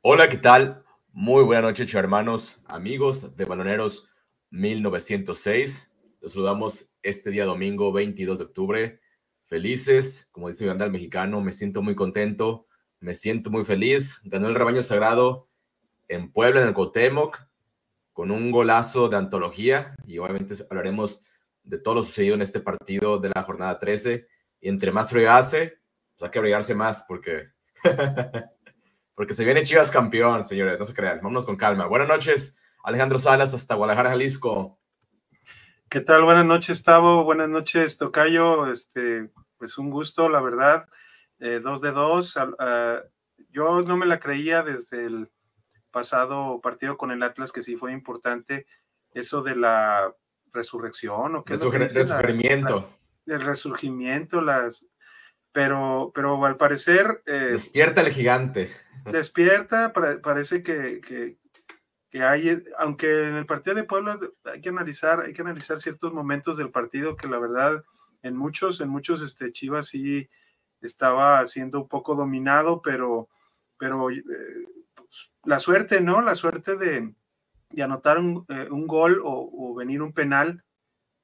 Hola, ¿qué tal? Muy buena noche, hermanos, amigos de Baloneros 1906. Los saludamos este día domingo 22 de octubre. Felices, como dice mi banda el mexicano, me siento muy contento, me siento muy feliz. Ganó el rebaño sagrado en Puebla, en el Cotemoc, con un golazo de antología y obviamente hablaremos de todo lo sucedido en este partido de la jornada 13. Y entre más frío hace, pues hay que abrigarse más porque, porque se viene Chivas campeón, señores, no se crean. Vámonos con calma. Buenas noches, Alejandro Salas, hasta Guadalajara, Jalisco. ¿Qué tal? Buenas noches, Tavo. Buenas noches, Tocayo. Este, pues un gusto, la verdad. Eh, dos de dos. Uh, yo no me la creía desde el pasado partido con el Atlas, que sí fue importante, eso de la resurrección o qué resurgimiento. el resurgimiento, las pero, pero al parecer eh, despierta el gigante. Despierta, parece que, que, que, hay, aunque en el partido de Puebla hay que analizar, hay que analizar ciertos momentos del partido que la verdad en muchos, en muchos este, Chivas sí estaba siendo un poco dominado, pero, pero eh, pues, la suerte, ¿no? La suerte de, de anotar un, eh, un gol o, venir un penal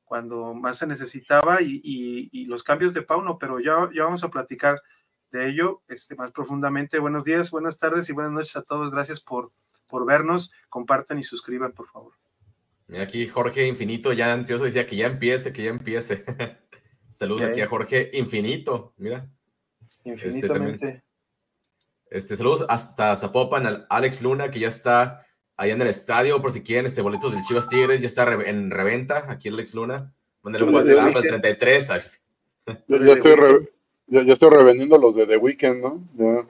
cuando más se necesitaba y, y, los cambios de Pauno, pero ya, ya vamos a platicar de ello este, más profundamente. Buenos días, buenas tardes y buenas noches a todos. Gracias por, por vernos. Compartan y suscriban, por favor. Mira aquí Jorge Infinito, ya ansioso, decía que ya empiece, que ya empiece. Saludos aquí a Jorge Infinito, mira. Este, Infinitamente. Este, saludos hasta Zapopan, Alex Luna, que ya está allá en el estadio, por si quieren, este, boletos del Chivas Tigres, ya está en reventa, aquí Alex Luna. Mándale un WhatsApp al 33. Ya, estoy ya, estoy revendiendo los de The Weeknd, ¿no? Ya.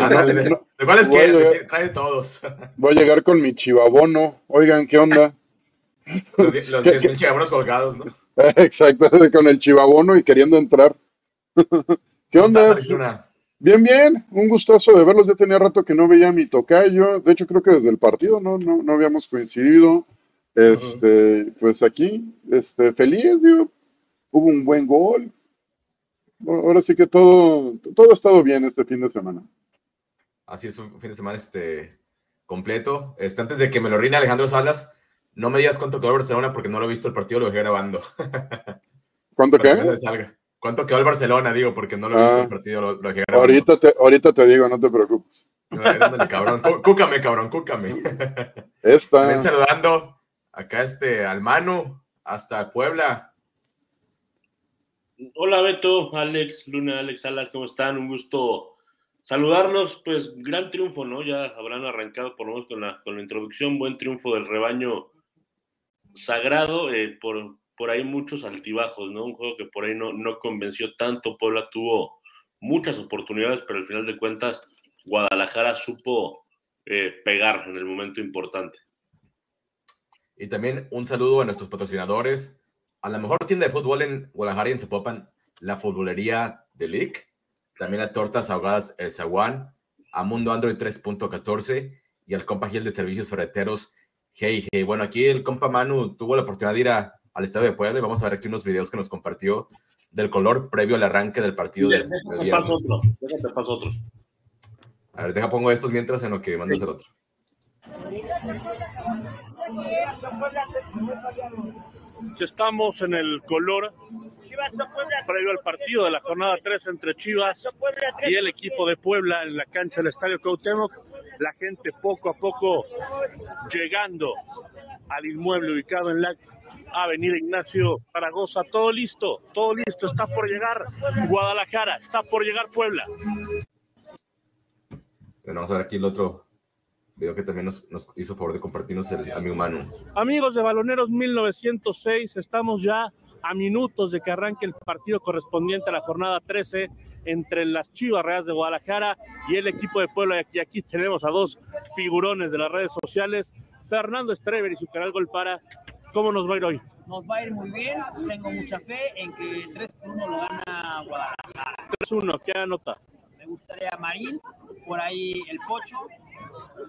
Ah, ¿de, cuáles quieren? Trae todos. Voy a llegar con mi chivabono. Oigan, ¿qué onda? Los, los 10 chivabonos colgados, ¿no? Exacto, con el chivabono y queriendo entrar. ¿Qué onda? Bien, bien, un gustazo de verlos. Ya tenía rato que no veía a mi tocayo. De hecho, creo que desde el partido no, no, no habíamos coincidido. Este, pues aquí, este, feliz, digo, hubo un buen gol. Ahora sí que todo, todo ha estado bien este fin de semana. Así es, un fin de semana este, completo. Este, antes de que me lo rine Alejandro Salas, no me digas cuánto quedó Barcelona porque no lo he visto el partido, lo dejé grabando. ¿Cuánto qué? ¿Cuánto quedó el Barcelona? Digo, porque no lo he visto el ah. partido. Lo, lo ahorita, te, ahorita te digo, no te preocupes. cabrón. Cúcame, cabrón, cúcame. Esta. Ven saludando acá este al Manu, hasta Puebla. Hola Beto, Alex, Luna, Alex Alas, ¿cómo están? Un gusto saludarlos. Pues gran triunfo, ¿no? Ya habrán arrancado por lo menos con la, con la introducción, buen triunfo del rebaño sagrado eh, por, por ahí muchos altibajos, ¿no? Un juego que por ahí no, no convenció tanto. Puebla tuvo muchas oportunidades, pero al final de cuentas Guadalajara supo eh, pegar en el momento importante. Y también un saludo a nuestros patrocinadores. A la mejor tienda de fútbol en Guadalajara en Zapopan, la futbolería de Lick. También a Tortas Ahogadas El Zaguán, a Mundo Android 3.14 y al compa Gil de Servicios Ferreteros Hey Hey. Bueno, aquí el compa Manu tuvo la oportunidad de ir a, al Estadio de Puebla y vamos a ver aquí unos videos que nos compartió del color previo al arranque del partido. Del, déjate paso otro, déjate paso otro. A ver, deja pongo estos mientras en lo que mandas el otro. Estamos en el color previo al partido de la jornada 3 entre Chivas y el equipo de Puebla en la cancha del Estadio Cuauhtémoc. La gente poco a poco llegando al inmueble ubicado en la Avenida Ignacio Zaragoza. Todo listo, todo listo. Está por llegar Guadalajara, está por llegar Puebla. Bueno, vamos a ver aquí el otro video que también nos, hizo favor de compartirnos el amigo Manu. Amigos de Baloneros 1906, estamos ya a minutos de que arranque el partido correspondiente a la jornada 13 entre las Chivas Reales de Guadalajara y el equipo de Puebla. Y aquí tenemos a dos figurones de las redes sociales, Fernando Estrever y su canal Gol para ¿Cómo nos va a ir hoy? Nos va a ir muy bien. Tengo mucha fe en que 3 por 1 lo gana Guadalajara. 3-1, ¿qué anota? Me gustaría Marín, por ahí el Pocho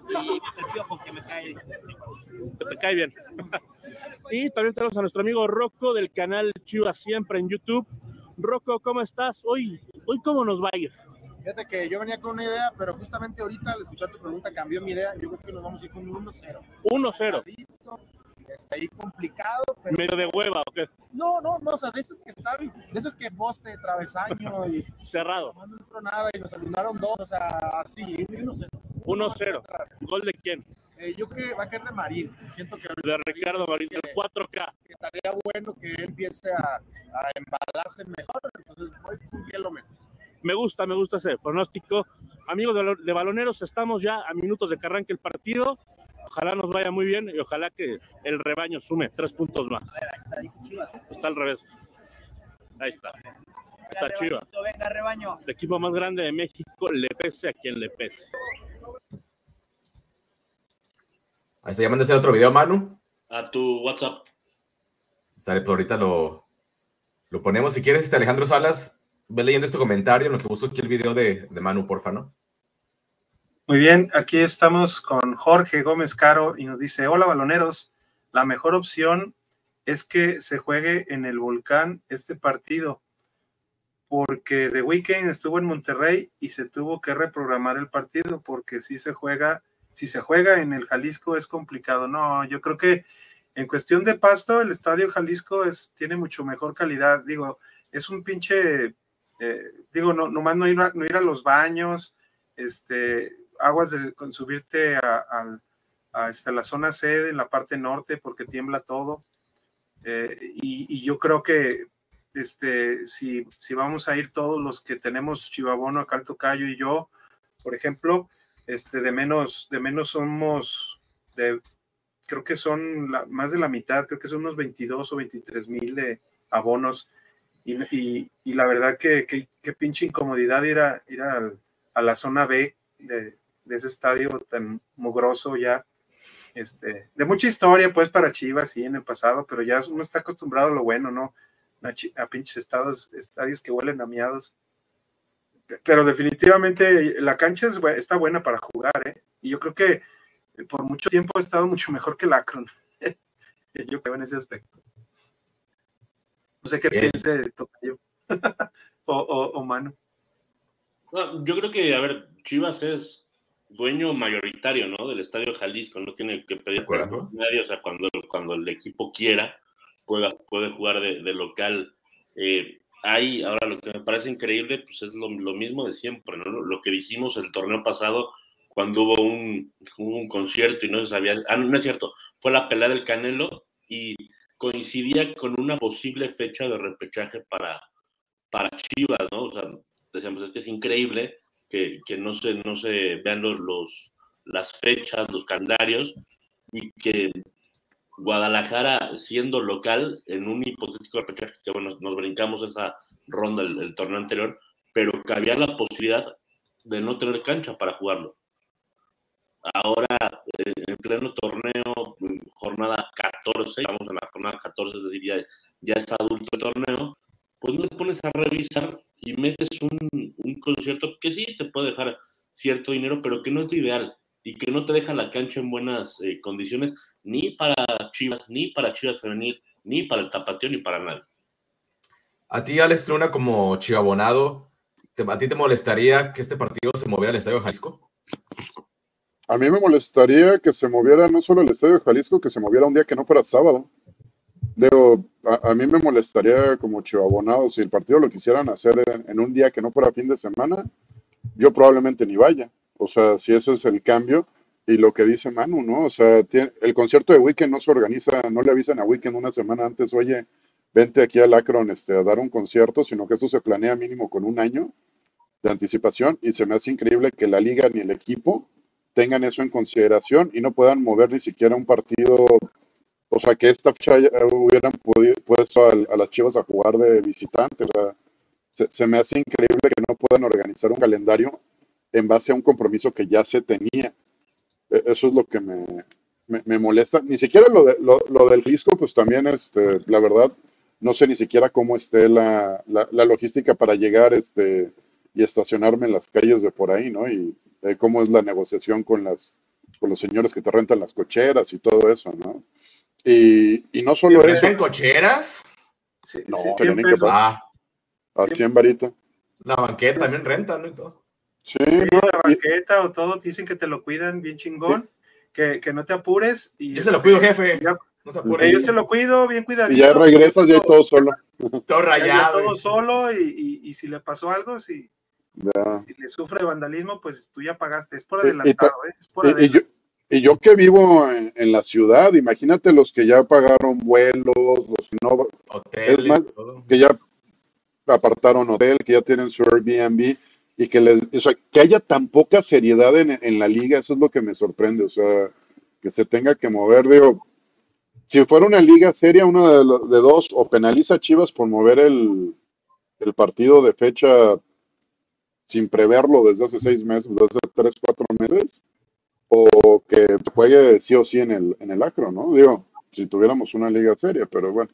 y pues el Piojo que me cae. Que te cae bien. y también tenemos a nuestro amigo Rocco del canal Chivas Siempre en YouTube. Rocco, ¿cómo estás? Hoy, hoy ¿cómo nos va a ir? Fíjate que yo venía con una idea, pero justamente ahorita al escuchar tu pregunta cambió mi idea. Yo creo que nos vamos a ir con un 1-0. 1-0. Está ahí complicado, pero. ¿Medio de hueva o qué? No, no, no, o sea, de esos que están, de esos que poste, travesaño y. Cerrado. No entró nada y nos eliminaron dos, o sea, así, 1-0. 1-0. ¿Gol de quién? Eh, yo creo que va a caer de Marín. Siento que. De Ricardo Marín, del 4K. Que estaría bueno que él empiece a, a embalarse mejor, entonces voy con que lo meto. Me gusta, me gusta ese pronóstico. Amigos de, de baloneros, estamos ya a minutos de que arranque el partido. Ojalá nos vaya muy bien y ojalá que el rebaño sume tres puntos más. A ver, ahí está, dice Chivas. Está al revés. Ahí está. Está Venga, Chivas. rebañito, Venga, rebaño. El equipo más grande de México le pese a quien le pese. Ahí está, ya mandaste otro video, Manu. A tu WhatsApp. Sale, pues ahorita lo, lo ponemos. Si quieres, este Alejandro Salas, ve leyendo este comentario en lo que busco aquí el video de, de Manu, porfa, ¿no? Muy bien, aquí estamos con Jorge Gómez Caro y nos dice, hola baloneros, la mejor opción es que se juegue en el volcán este partido, porque The Weeknd estuvo en Monterrey y se tuvo que reprogramar el partido, porque si se juega, si se juega en el Jalisco es complicado. No, yo creo que en cuestión de pasto, el estadio Jalisco es, tiene mucho mejor calidad. Digo, es un pinche, eh, digo, no, nomás no ir, a, no ir a los baños, este, aguas de con subirte a, a, a este, la zona C en la parte norte porque tiembla todo. Eh, y, y, yo creo que este, si, si vamos a ir todos los que tenemos Chivabono, acá Tocayo y yo, por ejemplo, este, de menos, de menos somos, de, creo que son la, más de la mitad, creo que son unos 22 o 23 mil de abonos. Y, y, y, la verdad que, que, que pinche incomodidad ir a, ir a, a la zona B de, de ese estadio tan mugroso ya, este, de mucha historia pues para Chivas, sí, en el pasado, pero ya uno está acostumbrado a lo bueno, ¿no? A, a pinches estados, estadios que huelen a miados. Pero definitivamente la cancha es, está buena para jugar, ¿eh? Y yo creo que por mucho tiempo ha estado mucho mejor que el Akron. yo creo en ese aspecto. No sé qué Bien. piense Tocayo o, o, o Manu. No, yo creo que, a ver, Chivas es dueño mayoritario, ¿no? Del Estadio Jalisco, no tiene que pedir permiso nadie, o sea, cuando, cuando el equipo quiera, pueda, puede jugar de, de local. Eh, hay, ahora lo que me parece increíble, pues es lo, lo, mismo de siempre, ¿no? Lo que dijimos el torneo pasado, cuando hubo un, un concierto y no se sabía, ah, no es cierto, fue la pelea del Canelo y coincidía con una posible fecha de repechaje para, para Chivas, ¿no? O sea, decíamos, es que es increíble que, no, se, no se vean los, los, las fechas, los calendarios, y que Guadalajara, siendo local, en un hipotético repechaje, que bueno, nos brincamos esa ronda el, el torneo anterior, pero que había la posibilidad de no tener cancha para jugarlo. Ahora, eh, en pleno torneo, jornada 14, vamos a la jornada 14, es decir, ya, ya es adulto el torneo, pues no te pones a revisar y metes un, un, concierto que sí te puede dejar cierto dinero, pero que no es lo ideal y que no te deja la cancha en buenas eh, condiciones ni para Chivas, ni para Chivas Femenil, ni para el Tapateo, ni para nadie. A ti, Alex Luna, como chivabonado, ¿a ti te molestaría que este partido se moviera al Estadio Jalisco? A mí me molestaría que se moviera no solo el Estadio Jalisco, que se moviera un día que no fuera sábado. Digo, a, a, mí me molestaría como chivabonado si el partido lo quisieran hacer en, un día que no fuera fin de semana, yo probablemente ni vaya. O sea, si eso es el cambio y lo que dice Manu, ¿no? O sea, tiene, el concierto de Weekend no se organiza, no le avisan a Weekend una semana antes, oye, vente aquí al Akron este, a dar un concierto, sino que eso se planea mínimo con un año de anticipación y se me hace increíble que la liga ni el equipo tengan eso en consideración y no puedan mover ni siquiera un partido o sea, que esta fecha hubieran puesto a, las Chivas a jugar de visitante. O se, se, me hace increíble que no puedan organizar un calendario en base a un compromiso que ya se tenía. E, eso es lo que me, me, molesta. Ni siquiera lo, de, lo, lo, del risco, pues también, este, la verdad, no sé ni siquiera cómo esté la, la, la, logística para llegar este, y estacionarme en las calles de por ahí, ¿no? Y eh, cómo es la negociación con, las, con los señores que te rentan las cocheras y todo eso, ¿no? Y, y no solo eso. ¿En cocheras? Sí, no, sí, pero ni que ah, a 100 varitos. La banqueta también renta, ¿no? Y todo. Sí, la banqueta o todo, dicen que te lo cuidan bien chingón, que, que, no te apures. Y yo se lo cuido, jefe. no se apure. Yo se lo cuido bien cuidadito. Y ya regresas ya todo solo. Todo rayado. todo solo y, y, si le pasó algo, si, si le sufre vandalismo, pues tú ya pagaste. Es por adelantado, ¿eh? Es por adelantado. Y yo que vivo en, la ciudad, imagínate los que ya pagaron vuelos, los no, Hoteles, más, que ya apartaron hotel, que ya tienen su Airbnb y que les, o sea, que haya tan poca seriedad en, la liga, eso es lo que me sorprende, o sea, que se tenga que mover, digo, si fuera una liga seria, uno de, de dos, o penaliza a Chivas por mover el, el partido de fecha sin preverlo desde hace seis meses, desde hace tres, cuatro meses, o que juegue sí o sí en el, en el acro, ¿no? Digo, si tuviéramos una liga seria, pero bueno.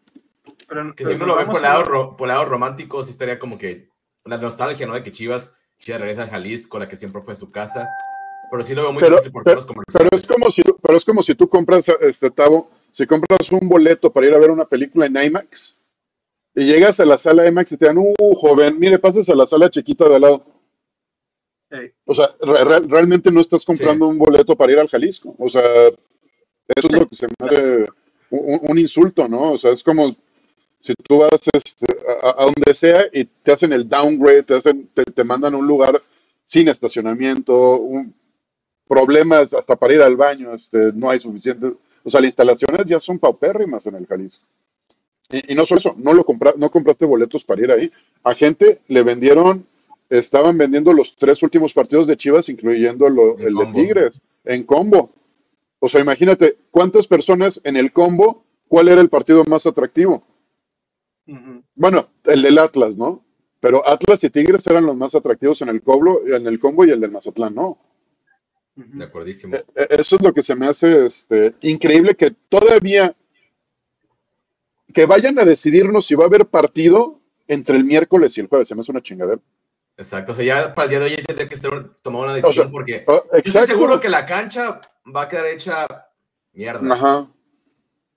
Pero, que si uno lo ve por el lado, lado romántico, sí estaría como que una nostalgia, ¿no? De que Chivas, Chivas regresa a Jalisco, la que siempre fue su casa. Pero sí lo veo muy pero, difícil por pero, pero es como si Pero es como si tú compras, este Tavo, si compras un boleto para ir a ver una película en IMAX y llegas a la sala IMAX y te dan, uh, joven, mire, pases a la sala chiquita de al lado o sea, realmente no estás comprando un boleto para ir al Jalisco. O sea, eso es lo que se me hace un, insulto, ¿no? O sea, es como si tú vas este, a, donde sea y te hacen el downgrade, te, hacen, te, mandan a un lugar sin estacionamiento, problemas hasta para ir al baño, este, no hay suficiente. O sea, las instalaciones ya son paupérrimas en el Jalisco. Y, no solo eso, no, lo compra, no compraste boletos para ir ahí. A gente le vendieron estaban vendiendo los tres últimos partidos de Chivas, incluyendo el de Tigres, en combo. O sea, imagínate, ¿cuántas personas en el combo? ¿Cuál era el partido más atractivo? Bueno, el del Atlas, ¿no? Pero Atlas y Tigres eran los más atractivos en el combo, en el combo y el del Mazatlán, ¿no? De acuerdísimo. E, e, eso es lo que se me hace este, increíble que todavía que vayan a decidirnos si va a haber partido entre el miércoles y el jueves. Se me hace una chingadera. Exacto, o sea, ya para el día de hoy tendría que tomar una decisión porque yo estoy seguro que la cancha va a quedar hecha mierda. Ajá.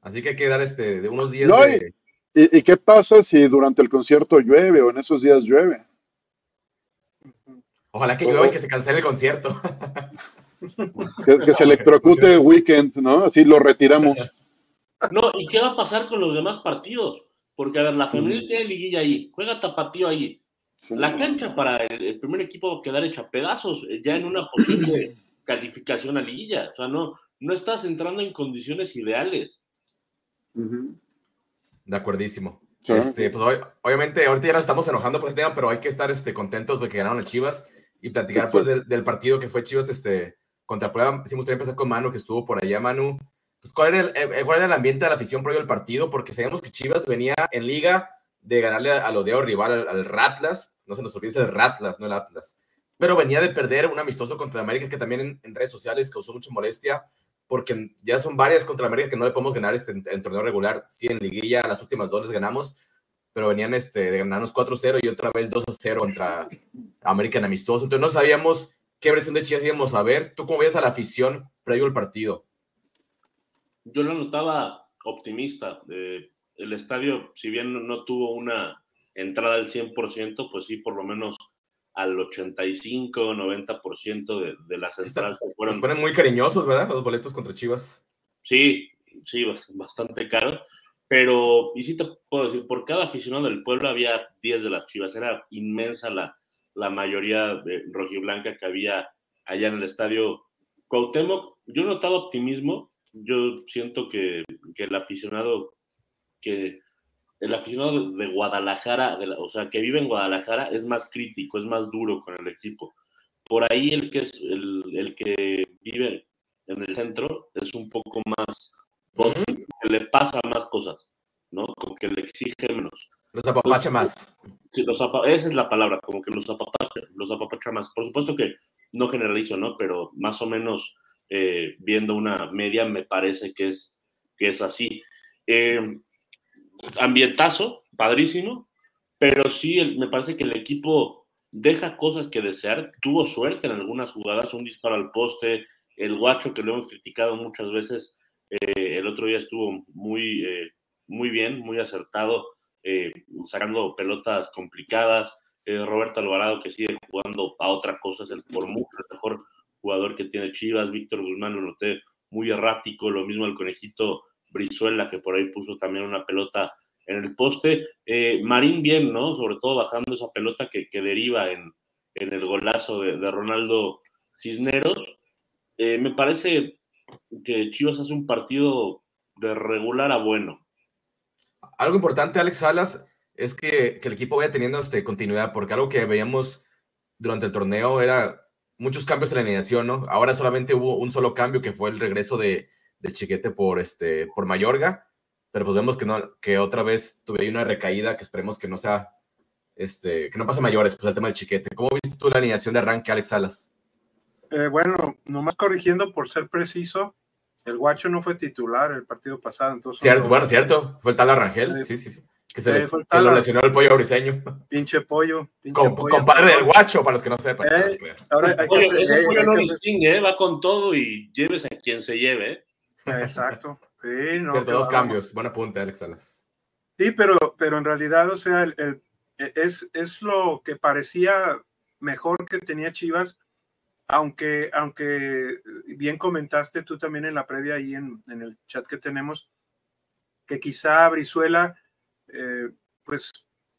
Así que hay que dar este, de unos días de... ¿y, ¿Y qué pasa si durante el concierto llueve o en esos días llueve? Ojalá que llueva y que se cancele el concierto. que, se electrocute Weekend, ¿no? Así lo retiramos. No, ¿y qué va a pasar con los demás partidos? Porque, a ver, la femenil tiene liguilla ahí, juega tapatío ahí, la cancha para el, primer equipo va a quedar hecha pedazos eh, ya en una posible calificación a liguilla. O sea, no, no estás entrando en condiciones ideales. De acuerdísimo. Este, pues obviamente ahorita ya nos estamos enojando por este tema, pero hay que estar este, contentos de que ganaron el Chivas y platicar pues del, partido que fue Chivas este, contra Puebla. Sí, me gustaría empezar con Manu, que estuvo por allá, Manu. Pues, ¿cuál, era el, eh, ¿Cuál era el ambiente de la afición previo al partido? Porque sabemos que Chivas venía en liga de ganarle a, lo de rival al, Ratlas, no se nos olvide el Ratlas, no el Atlas, pero venía de perder un amistoso contra América que también en, redes sociales causó mucha molestia, porque ya son varias contra América que no le podemos ganar este, en, torneo regular, sí, en liguilla las últimas dos les ganamos, pero venían este, de ganarnos 4-0 y otra vez 2-0 contra América en amistoso, entonces no sabíamos qué versión de Chivas íbamos a ver, ¿tú cómo veías a la afición previo al partido? Yo lo notaba optimista, eh, el estadio, si bien no tuvo una entrada al 100%, pues sí, por lo menos al 85, 90% de, de las entradas fueron. Se ponen muy cariñosos, ¿verdad? Los boletos contra Chivas. Sí, sí, bastante caro. Pero, y sí te puedo decir, por cada aficionado del pueblo había 10 de las Chivas. Era inmensa la, la mayoría de rojiblanca que había allá en el estadio Cuauhtémoc. Yo notaba optimismo. Yo siento que, que el aficionado que el aficionado de Guadalajara, o sea, que vive en Guadalajara, es más crítico, es más duro con el equipo. Por ahí el que, es, el, que vive en el centro es un poco más, que le pasa más cosas, ¿no? Como que le exige menos. Los apapacha más. Sí, los esa es la palabra, como que los apapacha, los apapacha más. Por supuesto que no generalizo, ¿no? Pero más o menos eh, viendo una media me parece que es, que es así. Eh, ambientazo, padrísimo, pero sí me parece que el equipo deja cosas que desear. Tuvo suerte en algunas jugadas, un disparo al poste, el guacho que lo hemos criticado muchas veces, eh, el otro día estuvo muy, eh, muy bien, muy acertado, eh, sacando pelotas complicadas. eh, Roberto Alvarado, que sigue jugando a otra cosa, el por mucho el mejor jugador que tiene Chivas. Víctor Guzmán lo noté muy errático, lo mismo el conejito Brizuela, que por ahí puso también una pelota en el poste. Eh, Marín bien, ¿no? Sobre todo bajando esa pelota que, deriva en, el golazo de, Ronaldo Cisneros. Eh, me parece que Chivas hace un partido de regular a bueno. Algo importante, Alex Salas, es que, el equipo vaya teniendo este, continuidad, porque algo que veíamos durante el torneo era muchos cambios en la alineación, ¿no? Ahora solamente hubo un solo cambio que fue el regreso de, Chiquete por, este, por Mayorga, pero pues vemos que, no, que otra vez tuve una recaída que esperemos que no sea, este, que no pase mayores, pues el tema del Chiquete. ¿Cómo viste tú la alineación de arranque, Alex Salas? Eh, bueno, nomás corrigiendo por ser preciso, el Guacho no fue titular el partido pasado, entonces. Cierto, bueno, cierto, fue el tal Arrangel, sí, sí, sí. Que se les, lo lesionó el pollo briseño. Pinche pollo. Pinche Con, pollo compadre del guacho, para los que no sepan. Eh, ahora hay pollo, que ese pollo no distingue, ¿eh? va con todo y lleves a quien se lleve. Exacto. Sí, no, Cierto, dos cambios. Buena punta, Alex Salas. Sí, pero, pero en realidad, o sea, el, es, es lo que parecía mejor que tenía Chivas, aunque, aunque bien comentaste tú también en la previa ahí en, en el chat que tenemos, que quizá Brizuela eh, pues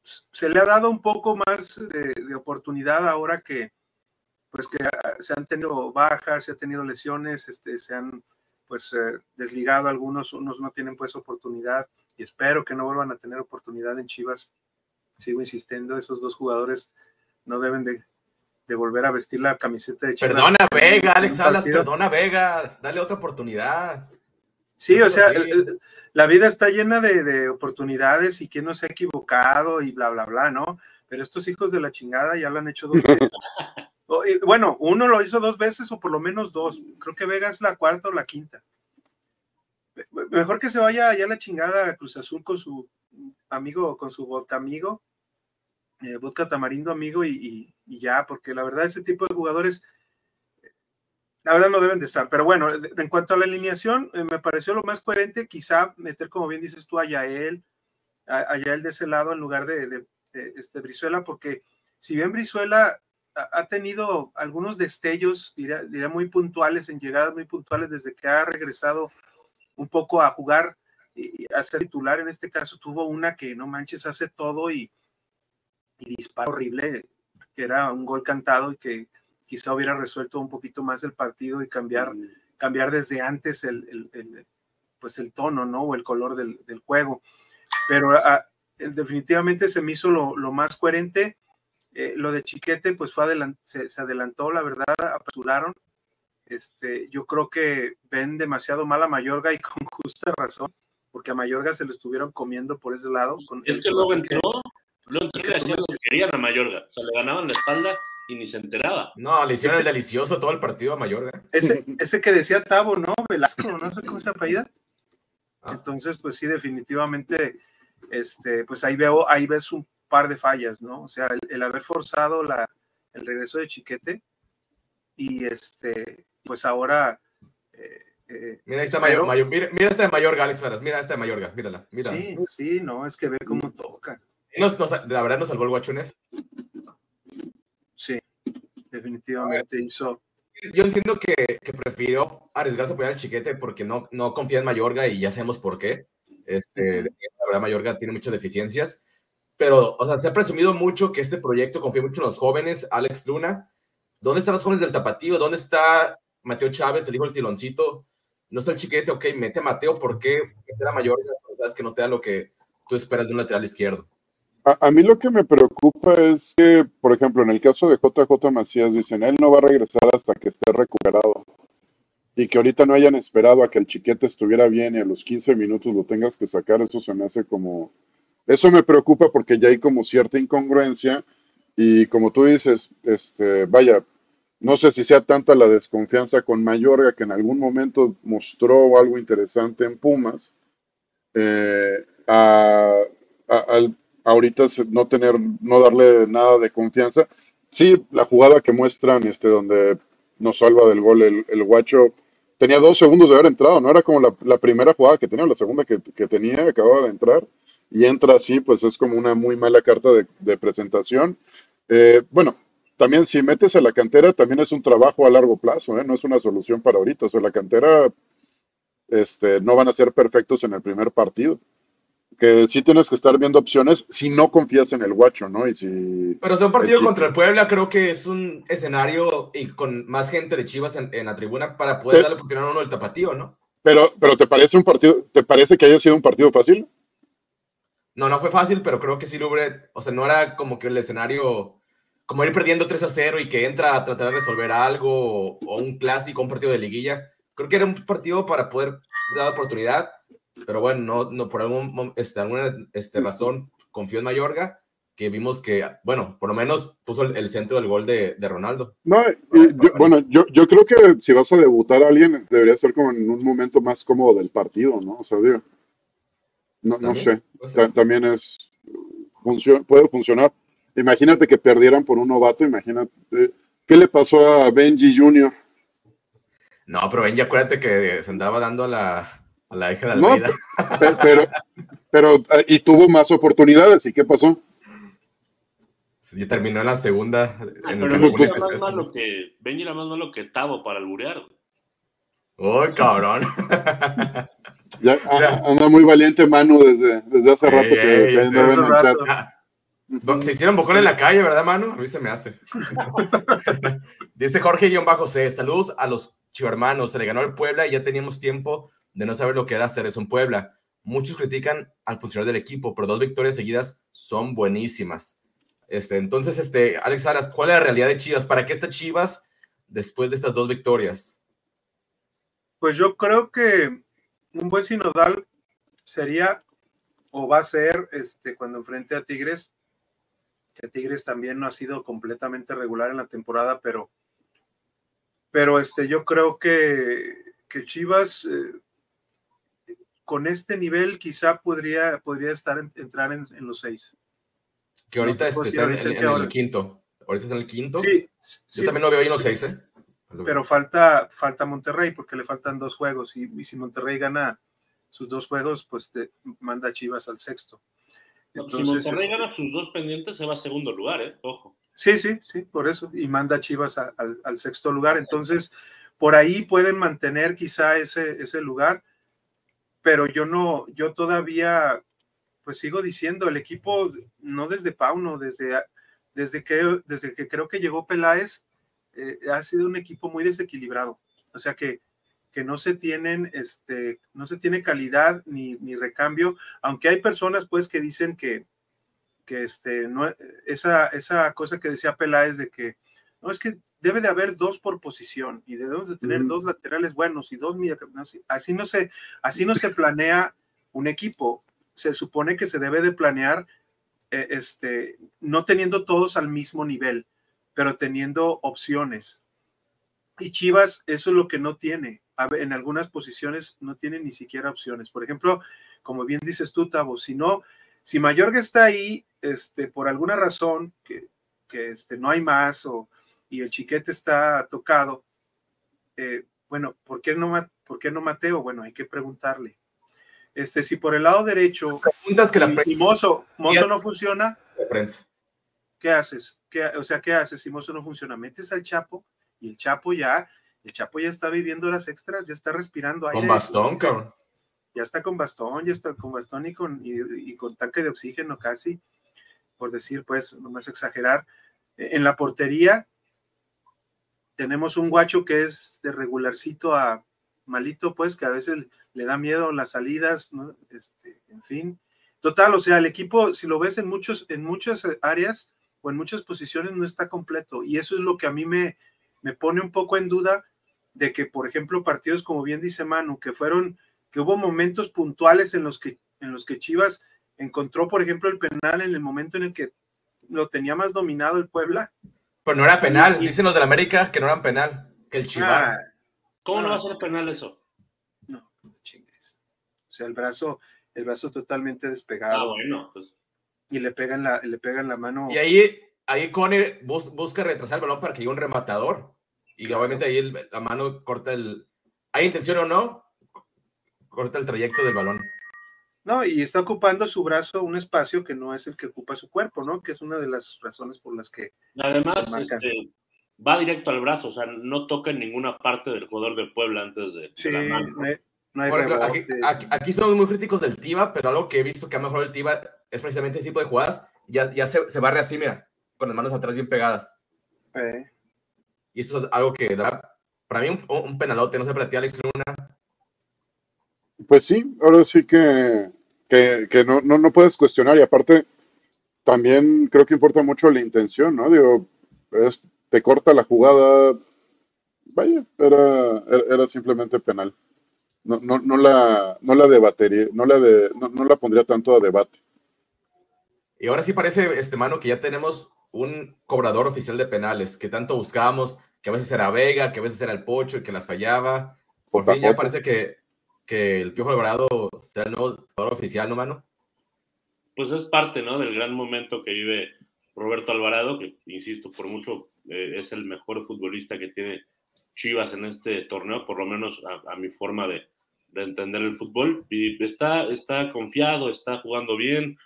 se le ha dado un poco más de, oportunidad ahora que pues que se han tenido bajas, se han tenido lesiones, este, se han pues eh, desligado algunos, unos no tienen pues oportunidad y espero que no vuelvan a tener oportunidad en Chivas. Sigo insistiendo, esos dos jugadores no deben de, volver a vestir la camiseta de Chivas. Perdona Vega, Alex Salas, perdona Vega, dale otra oportunidad. Sí, o sea, la vida está llena de, oportunidades y que no se ha equivocado y bla, bla, bla, ¿no? Pero estos hijos de la chingada ya lo han hecho dos veces. bueno, uno lo hizo dos veces o por lo menos dos. Creo que Vega es la cuarta o la quinta. Mejor que se vaya allá la chingada a Cruz Azul con su amigo, con su vodka amigo, eh, vodka tamarindo amigo y, y ya, porque la verdad ese tipo de jugadores ahora no deben de estar. Pero bueno, en cuanto a la alineación, eh, me pareció lo más coherente quizá meter, como bien dices tú, a Yael, a, Yael de ese lado en lugar de, este Brizuela, porque si bien Brizuela ha, tenido algunos destellos, diría, muy puntuales, en llegadas muy puntuales desde que ha regresado un poco a jugar y a ser titular, en este caso tuvo una que no manches, hace todo y, y dispara horrible, que era un gol cantado y que quizá hubiera resuelto un poquito más el partido y cambiar, cambiar desde antes el, pues el tono, ¿no? O el color del, juego. Pero ah, definitivamente se me hizo lo, más coherente. Eh, lo de Chiquete, pues fue se, adelantó, la verdad, apresuraron. Este, yo creo que ven demasiado mal a Mayorga y con justa razón, porque a Mayorga se lo estuvieron comiendo por ese lado. es que luego entró, luego entró que querían a Mayorga, o sea, le ganaban la espalda y ni se enteraba. No, le hicieron el delicioso todo el partido a Mayorga. Ese, ese que decía Tavo, ¿no? Velasco, no sé cómo se apellida. Ah. Entonces, pues sí, definitivamente, este, pues ahí veo, ahí ves un par de fallas, ¿no? O sea, el, haber forzado la, el regreso de Chiquete y este, pues ahora. Eh, eh, mira, esta Mayor, mira, mira, esta de Mayorga, Alex Faras, mira esta de Mayorga, mírala, mírala. Sí, sí, no, es que ve cómo toca. la verdad nos salvó el guachones. Sí, definitivamente hizo. Yo entiendo que, que prefirió arriesgarse a poner al chiquete porque no, no confía en Mayorga y ya sabemos por qué. Este, la verdad, Mayorga tiene muchas deficiencias, pero, o sea, se ha presumido mucho que este proyecto confía mucho en los jóvenes. Alex Luna, ¿dónde están los jóvenes del Tapatío? ¿Dónde está Mateo Chávez, el hijo del tiloncito? No está el chiquete, ok, mete a Mateo, ¿por qué meter a Mayorga? Sabes que no te da lo que tú esperas de un lateral izquierdo. A, mí lo que me preocupa es que, por ejemplo, en el caso de JJ Macías, dicen, él no va a regresar hasta que esté recuperado. Y que ahorita no hayan esperado a que el chiquete estuviera bien y a los 15 minutos lo tengas que sacar, eso se me hace como... Eso me preocupa porque ya hay como cierta incongruencia y como tú dices, este, vaya, no sé si sea tanta la desconfianza con Mayorga que en algún momento mostró algo interesante en Pumas, eh, al ahorita no tener, no darle nada de confianza. Sí, la jugada que muestran, este, donde nos salva del gol el, guacho, tenía dos segundos de haber entrado, no era como la, primera jugada que tenía, la segunda que, tenía, acababa de entrar, y entra así, pues es como una muy mala carta de, presentación. Eh, bueno, también si metes a la cantera, también es un trabajo a largo plazo, ¿eh? no es una solución para ahorita. O sea, la cantera este, no van a ser perfectos en el primer partido. Que sí tienes que estar viendo opciones si no confías en el guacho, ¿no? Y si Pero es un partido contra el Puebla, creo que es un escenario y con más gente de Chivas en, la tribuna para poder darle oportunidad a uno del tapatío, ¿no? Pero, pero ¿te parece un partido, te parece que haya sido un partido fácil? No, no fue fácil, pero creo que sí lo hubiera, o sea, no era como que el escenario, como ir perdiendo 3 a 0 y que entra a tratar de resolver algo o un clásico, un partido de liguilla creo que era un partido para poder dar oportunidad, pero bueno, no, no por algún, este, alguna este, razón confío en Mayorga, que vimos que, bueno, por lo menos puso el, centro del gol de, de Ronaldo. No, bueno, yo, yo creo que si vas a debutar a alguien, debería ser como en un momento más cómodo del partido, ¿no? O sea, digo, no, no sé, también es, puede funcionar. Imagínate que perdieran por un novato, imagínate. ¿Qué le pasó a Benji Jr.? No, pero ya acuérdate que se andaba dando a la, a la hija de Almeida. No, pero, pero, y tuvo más oportunidades, ¿y qué pasó? Sí, terminó en la segunda. Ah, en pero Benji era, más malo que, Benji era más malo que Tavo para alburear. ¡Uy, cabrón! ya, anda muy valiente Manu desde, desde hace rato que, no Te hicieron bocón en la calle, ¿verdad, Manu? A mí se me hace. Dice Jorge-C. Saludos a los hermano, se le ganó al Puebla y ya teníamos tiempo de no saber lo que era hacer eso en Puebla. Muchos critican al funcionar del equipo, pero dos victorias seguidas son buenísimas. Este, entonces, este, Alex Salas, ¿cuál es la realidad de Chivas? ¿Para qué está Chivas después de estas dos victorias? Pues yo creo que un buen sinodal sería o va a ser este, cuando enfrente a Tigres, que Tigres también no ha sido completamente regular en la temporada, pero pero este, yo creo que, que Chivas eh, con este nivel quizá podría, podría estar entrar en, los seis. Que ahorita este, está en, el quinto. Ahorita está en el quinto. Sí, yo también lo veo ahí en los seis, ¿eh? Pero falta, falta Monterrey porque le faltan dos juegos y, si Monterrey gana sus dos juegos, pues te manda Chivas al sexto. si Monterrey este gana sus dos pendientes, se va a segundo lugar, ¿eh? Ojo. Sí, sí, sí, por eso. Y manda Chivas al sexto lugar. Entonces, por ahí pueden mantener quizá ese, ese lugar, pero yo no, yo todavía, pues sigo diciendo, el equipo, no desde Pauno, desde, desde, que, desde que creo que llegó Peláez, eh, ha sido un equipo muy desequilibrado. O sea que, que no se tienen, este, no se tiene calidad ni, ni recambio, aunque hay personas pues que dicen que, que este, no, esa, esa cosa que decía Peláez de que no es que debe de haber dos por posición y debemos de tener dos laterales buenos y dos así no se así no se planea un equipo. Se supone que se debe de planear eh, este no teniendo todos al mismo nivel pero teniendo opciones. Y Chivas eso es lo que no tiene. En algunas posiciones no tiene ni siquiera opciones. Por ejemplo como bien dices tú Tavo si no si Mayorga está ahí, este, por alguna razón que, este, no hay más o, y el chiquete está tocado, eh, bueno, ¿por qué, no, ¿por qué no Mateo? Bueno, hay que preguntarle. Este, si por el lado derecho Preguntas que la y, Mozo, Mozo no funciona, ¿qué haces? ¿Qué, o sea, ¿qué haces si Mozo no funciona? Metes al Chapo y el Chapo ya, el Chapo ya está viviendo las extras, ya está respirando aire. Con bastón, cabrón ya está con bastón, ya está con bastón y con, y, con tanque de oxígeno casi, por decir, pues, no más exagerar. E, en la portería tenemos un guacho que es de regularcito a malito, pues, que a veces le da miedo las salidas, ¿no? Este, en fin. Total, o sea, el equipo, si lo ves en, muchos, en muchas áreas o en muchas posiciones, no está completo. Y eso es lo que a mí me, me pone un poco en duda de que, por ejemplo, partidos como bien dice Manu, que fueron que hubo momentos puntuales en los que, en los que Chivas encontró, por ejemplo, el penal en el momento en el que lo tenía más dominado el Puebla. Pero no era penal, dicen los de la América que no eran penal, que el Chivas. Ah, ¿Cómo no, va a ser penal eso? No, chingues. O sea, el brazo, el brazo totalmente despegado. Ah, bueno, pues. Y le pegan la, le pegan la mano. Y ahí, ahí Conner busca retrasar el balón para que llegue un rematador. Y obviamente ahí la mano corta el. ¿Hay intención o no? corta el trayecto del balón. No, y está ocupando su brazo un espacio que no es el que ocupa su cuerpo, ¿no? Que es una de las razones por las que. Además, este, va directo al brazo, o sea, no toca en ninguna parte del jugador de Puebla antes de. Sí, la mano. No hay Por ejemplo, aquí, rebote. aquí- aquí somos muy críticos del Tiva, pero algo que he visto que ha mejorado el Tiva es precisamente ese tipo de jugadas. Ya, ya se, se barre así, mira, con las manos atrás bien pegadas. Eh, Y eso es algo que da, para mí, un, un penalote. No sé para ti, Alex Luna. Pues sí, ahora sí que, que, que no, no, no puedes cuestionar y aparte también creo que importa mucho la intención, ¿no? Digo, es- te corta la jugada, vaya, era, era, era simplemente penal. No, no, no la, no la debatería, no la de, no, no la pondría tanto a debate. Y ahora sí parece, este mano, que ya tenemos un cobrador oficial de penales, que tanto buscábamos, que a veces era Vega, que a veces era el Pocho y que las fallaba. Por fin ya parece que, que el Piojo Alvarado será el nuevo cobrador oficial, ¿no, mano? Pues es parte, ¿no? Del gran momento que vive Roberto Alvarado, que, insisto, por mucho eh, es el mejor futbolista que tiene Chivas en este torneo, por lo menos a, a mi forma de, de entender el fútbol. Y está, está confiado, está jugando bien.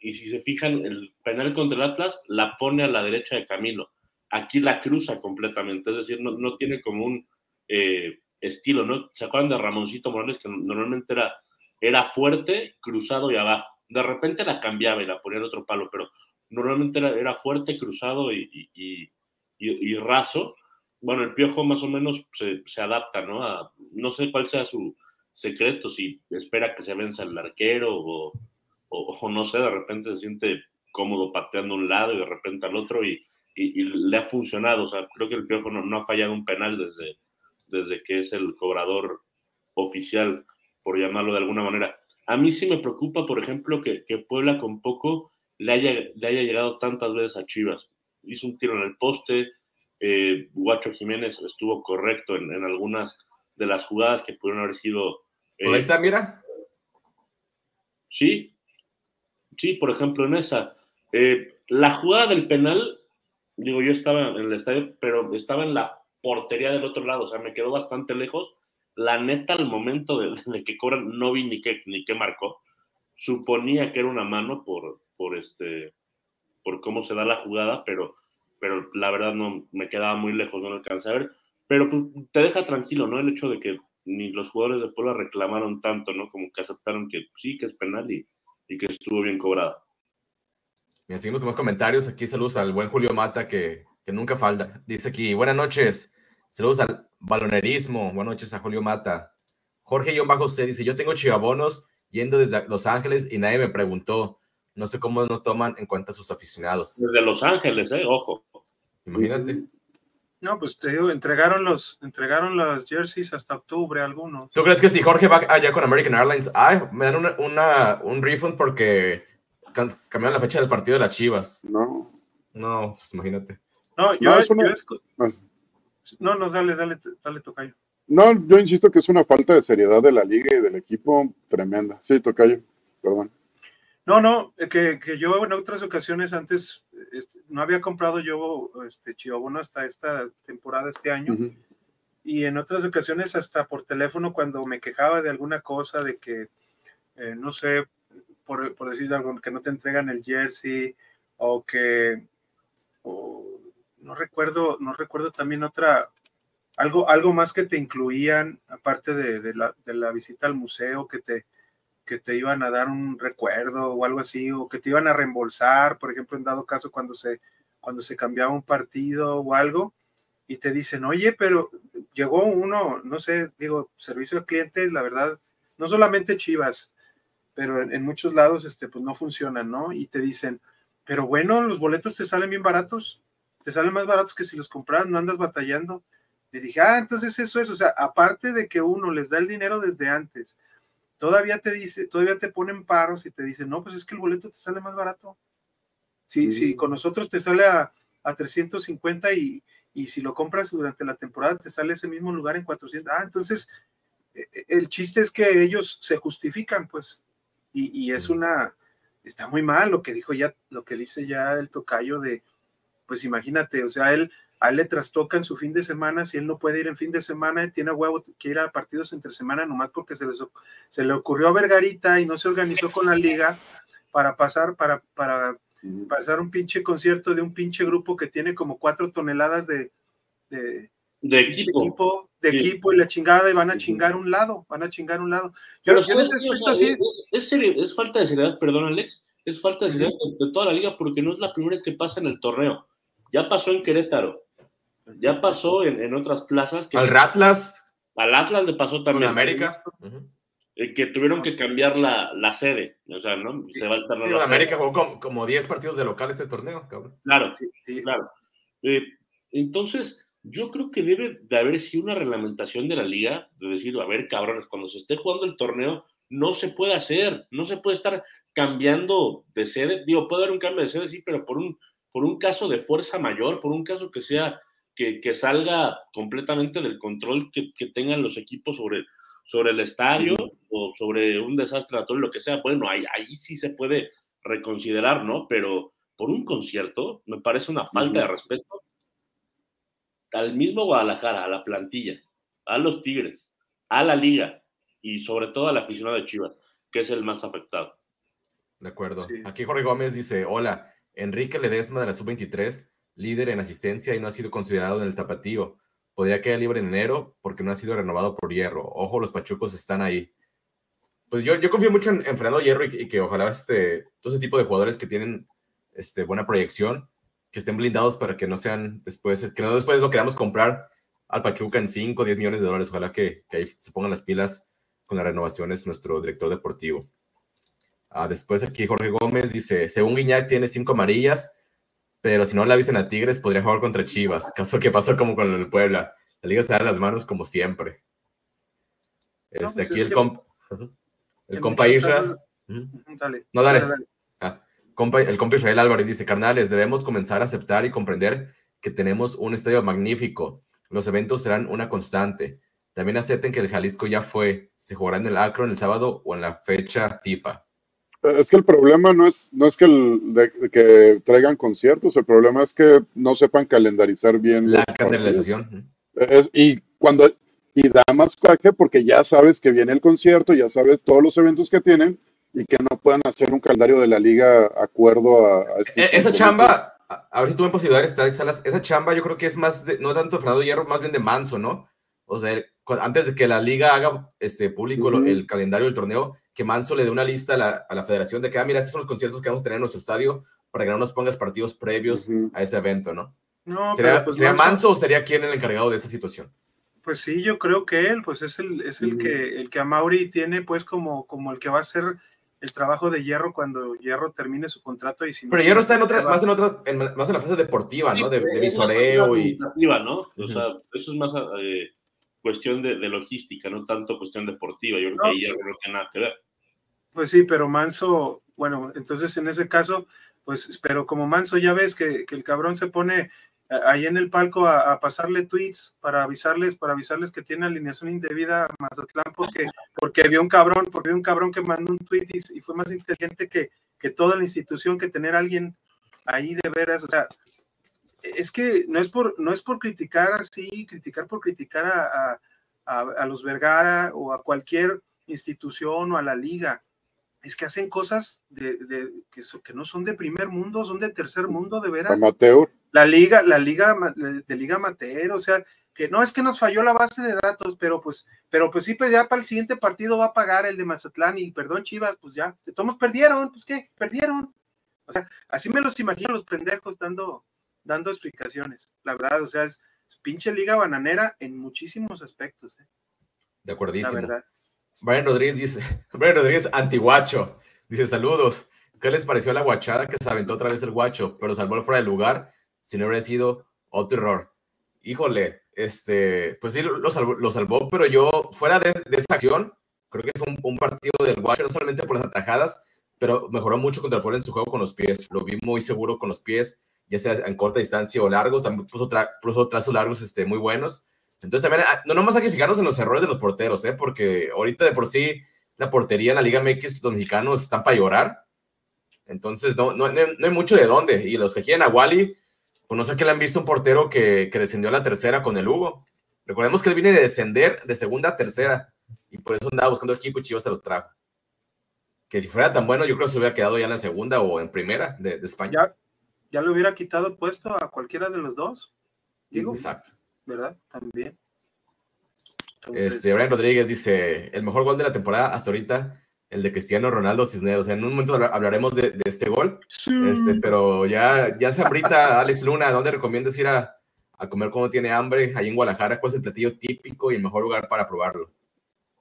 Y si se fijan, el penal contra el Atlas la pone a la derecha de Camilo. Aquí la cruza completamente, es decir, no, no tiene como un eh, estilo, ¿no? ¿Se acuerdan de Ramoncito Morales que normalmente era, era fuerte, cruzado y abajo? De repente la cambiaba y la ponía en otro palo, pero normalmente era, fuerte, cruzado y, y- y raso. Bueno, el piojo más o menos se, se adapta, ¿no? A- no sé cuál sea su secreto, si espera que se venza el arquero o, o, no sé, de repente se siente cómodo pateando un lado y de repente al otro y, y- y le ha funcionado. O sea, creo que el Piojo no, no ha fallado un penal desde, desde que es el cobrador oficial, por llamarlo de alguna manera. A mí sí me preocupa, por ejemplo, que, que Puebla con poco le haya, le haya llegado tantas veces a Chivas. Hizo un tiro en el poste, eh, Guacho Jiménez estuvo correcto en, en algunas de las jugadas que pudieron haber sido... eh, Ahí está, mira. Sí, sí, por ejemplo, en esa. eh, la jugada del penal, digo, yo estaba en el estadio, pero estaba en la portería del otro lado, o sea, me quedó bastante lejos. La neta, al momento de, de que cobran, no vi ni qué, ni qué marcó. Suponía que era una mano por, por, este, por cómo se da la jugada, pero, pero la verdad no me quedaba muy lejos, no lo alcancé a ver. Pero pues, te deja tranquilo, ¿no? El hecho de que ni los jugadores de Puebla reclamaron tanto, ¿no? Como que aceptaron que sí, que es penal y, y que estuvo bien cobrada. Mira, seguimos con más comentarios. Aquí saludos al buen Julio Mata, que, que nunca falta. Dice aquí, buenas noches. Saludos al balonerismo. Buenas noches a Julio Mata. Jorge John Bajo C dice, yo tengo chivabonos yendo desde Los Ángeles y nadie me preguntó. No sé cómo no toman en cuenta a sus aficionados. Desde Los Ángeles, ¿eh? Ojo. Imagínate. No, pues te digo, entregaron los, entregaron las jerseys hasta octubre algunos. ¿Tú crees que si Jorge va allá con American Airlines, ay, me dan una, una- un refund porque cambiaron la fecha del partido de las Chivas? No. No, pues imagínate. No, yo, No, una- yo Ah. no, no, dale, dale, dale, tocayo. No, yo insisto que es una falta de seriedad de la liga y del equipo tremenda. Sí, Tocayo, perdón. No, no, eh, que, que yo en otras ocasiones antes este, no había comprado yo este chivabono hasta esta temporada, este año, y en otras ocasiones hasta por teléfono cuando me quejaba de alguna cosa, de que, eh, no sé, por, por decir algo, que no te entregan el jersey, o que, o no recuerdo, no recuerdo también otra, algo, algo más que te incluían, aparte de, de la, de la visita al museo, que te, que te iban a dar un recuerdo o algo así, o que te iban a reembolsar, por ejemplo, en dado caso cuando se, cuando se cambiaba un partido o algo, y te dicen, oye, pero llegó uno, no sé, digo, servicio al cliente, la verdad, no solamente Chivas, pero en, muchos lados, este, pues no funcionan, ¿no? Y te dicen, pero bueno, los boletos te salen bien baratos, te salen más baratos que si los compras, no andas batallando. Le dije, ah, entonces eso es, o sea, aparte de que uno les da el dinero desde antes, todavía te dice, todavía te ponen paros y te dicen, no, pues es que el boleto te sale más barato. Si, Mm. si con nosotros te sale a, a 350 y, y si lo compras durante la temporada te sale ese mismo lugar en 400. Ah, entonces eh, eh, el chiste es que ellos se justifican, pues, y, y es una, está muy mal lo que dijo ya, lo que dice ya el tocayo de, pues imagínate, o sea, él a él le trastocan su fin de semana, si él no puede ir en fin de semana, tiene huevo que ir a partidos entre semana nomás porque se, se le ocurrió a Vergarita y no se organizó con la liga para pasar, para, para pasar un pinche concierto de un pinche grupo que tiene como cuatro toneladas de, de, equipo. de equipo y la chingada y van a chingar un lado, van a chingar un lado. Pero es, falta de seriedad, perdón Alex, es falta de seriedad de, toda la liga porque no es la primera vez que pasa en el torneo. Ya pasó en Querétaro, ya pasó en, otras plazas. Que al Atlas. Al Atlas le pasó también. En América. Eh, que tuvieron que cambiar la, la, sede. O sea, ¿no? Se va a alternar sí, América jugó como 10 partidos de local este torneo, cabrón. Claro, sí, claro. Eh, entonces, yo creo que debe de haber sido una reglamentación de la liga, de decir, a ver, cabrones, cuando se esté jugando el torneo, no se puede hacer, no se puede estar cambiando de sede. Digo, puede haber un cambio de sede, sí, pero por un, por un caso de fuerza mayor, por un caso que sea que, salga completamente del control que, tengan los equipos sobre, sobre el estadio o sobre un desastre a todo lo que sea. Bueno, ahí, ahí sí se puede reconsiderar, ¿no? Pero por un concierto me parece una falta de respeto al mismo Guadalajara, a la plantilla, a los Tigres, a la liga y sobre todo al aficionado de Chivas, que es el más afectado. De acuerdo. Aquí Jorge Gómez dice, hola, Enrique Ledesma de la Sub-23 líder en asistencia y no ha sido considerado en el tapatío. Podría quedar libre en enero porque no ha sido renovado por Hierro. Ojo, los pachucos están ahí. Pues yo, yo confío mucho en, Fernando Hierro y, que ojalá este, todo ese tipo de jugadores que tienen este, buena proyección, que estén blindados para que no sean después, que no después lo queramos comprar al Pachuca en 5 o 10 millones de dólares. Ojalá que, que ahí se pongan las pilas con las renovaciones nuestro director deportivo. Ah, después aquí Jorge Gómez dice, según Guiñac tiene cinco amarillas, pero si no la avisen a Tigres, podría jugar contra Chivas. Caso que pasó como con el Puebla. La liga se da las manos como siempre. Este, pues aquí el, comp el compa Israel. No, dale. Ah, el compa Israel Álvarez dice, carnales, debemos comenzar a aceptar y comprender que tenemos un estadio magnífico. Los eventos serán una constante. También acepten que el Jalisco ya fue. Se jugará en el Acro en el sábado o en la fecha FIFA. Es que el problema no es, no es que, que traigan conciertos, el problema es que no sepan calendarizar bien. La calendarización. y cuando y da más coraje porque ya sabes que viene el concierto, ya sabes todos los eventos que tienen y que no puedan hacer un calendario de la liga acuerdo a, e, esa chamba, a, ver si tuve posibilidad de estar, Salas, esa chamba yo creo que es más, de, no tanto de Fernando Hierro, más bien de Manso, ¿no? O sea, antes de que la liga haga este público el calendario del torneo, que Manso le dé una lista a la, federación de que, ah, mira, estos son los conciertos que vamos a tener en nuestro estadio para que no nos pongas partidos previos a ese evento, ¿no? no ¿Sería, pues Manso, o sería quién el encargado de esa situación? Pues sí, yo creo que él, pues es el, es el que el que a Mauri tiene pues como, como el que va a hacer el trabajo de Hierro cuando Hierro termine su contrato y si Pero Hierro está en otra, más en otra, más en la fase deportiva, ¿no? De, visoreo y. ¿no? O sea, eso es más eh, cuestión de, logística, no tanto cuestión deportiva. Yo creo que ahí no tiene nada que ver. Pues sí, pero Manso, bueno, entonces en ese caso, pues, pero como Manso ya ves que, el cabrón se pone ahí en el palco a, pasarle tweets para avisarles, para avisarles que tiene alineación indebida a Mazatlán porque, porque vio un cabrón, porque vio un cabrón que mandó un tweet y, fue más inteligente que, que toda la institución que tener a alguien ahí de veras, o sea, es que no es por, no es por criticar así, criticar por criticar a, a, los Vergara o a cualquier institución o a la liga. Es que hacen cosas de, de que, que, no son de primer mundo, son de tercer mundo, de veras. Amateur. La liga, la liga de, liga amateur, o sea, que no es que nos falló la base de datos, pero pues, pero pues sí, pues ya para el siguiente partido va a pagar el de Mazatlán y perdón, Chivas, pues ya, todos perdieron, pues qué, perdieron. O sea, así me los imagino los pendejos dando, dando explicaciones. La verdad, o sea, es, pinche liga bananera en muchísimos aspectos. ¿eh? De acuerdísimo. La verdad. Brian Rodríguez dice, Brian Rodríguez antiguacho, dice saludos. ¿Qué les pareció la guachada que se aventó otra vez el guacho, pero salvó fuera de lugar? Si no hubiera sido otro error. Híjole, este, pues sí, lo salvó, lo salvó pero yo, fuera de, esa acción, creo que fue un, partido del guacho, no solamente por las atajadas, pero mejoró mucho contra el pueblo en su juego con los pies. Lo vi muy seguro con los pies ya sea en corta distancia o largos, también puso, puso trazos largos este, muy buenos. Entonces también, ah, no nomás hay que fijarnos en los errores de los porteros, ¿eh? porque ahorita de por sí la portería en la Liga MX, los mexicanos están para llorar. Entonces no, no, no, hay mucho de dónde. Y los que quieren a Wally, pues no sé qué le han visto un portero que, que descendió a la tercera con el Hugo. Recordemos que él viene de descender de segunda a tercera y por eso andaba buscando equipo y Chivas se lo trajo. Que si fuera tan bueno, yo creo que se hubiera quedado ya en la segunda o en primera de, de España. Ya le hubiera quitado el puesto a cualquiera de los dos. Digo, Exacto. ¿verdad? También. Este, Brian Rodríguez dice: el mejor gol de la temporada hasta ahorita, el de Cristiano Ronaldo Cisneros. en un momento hablaremos de, de este gol, este, pero ya, ya se abrita Alex Luna. ¿Dónde recomiendas ir a, a comer cuando tiene hambre? Ahí en Guadalajara, ¿cuál es el platillo típico y el mejor lugar para probarlo?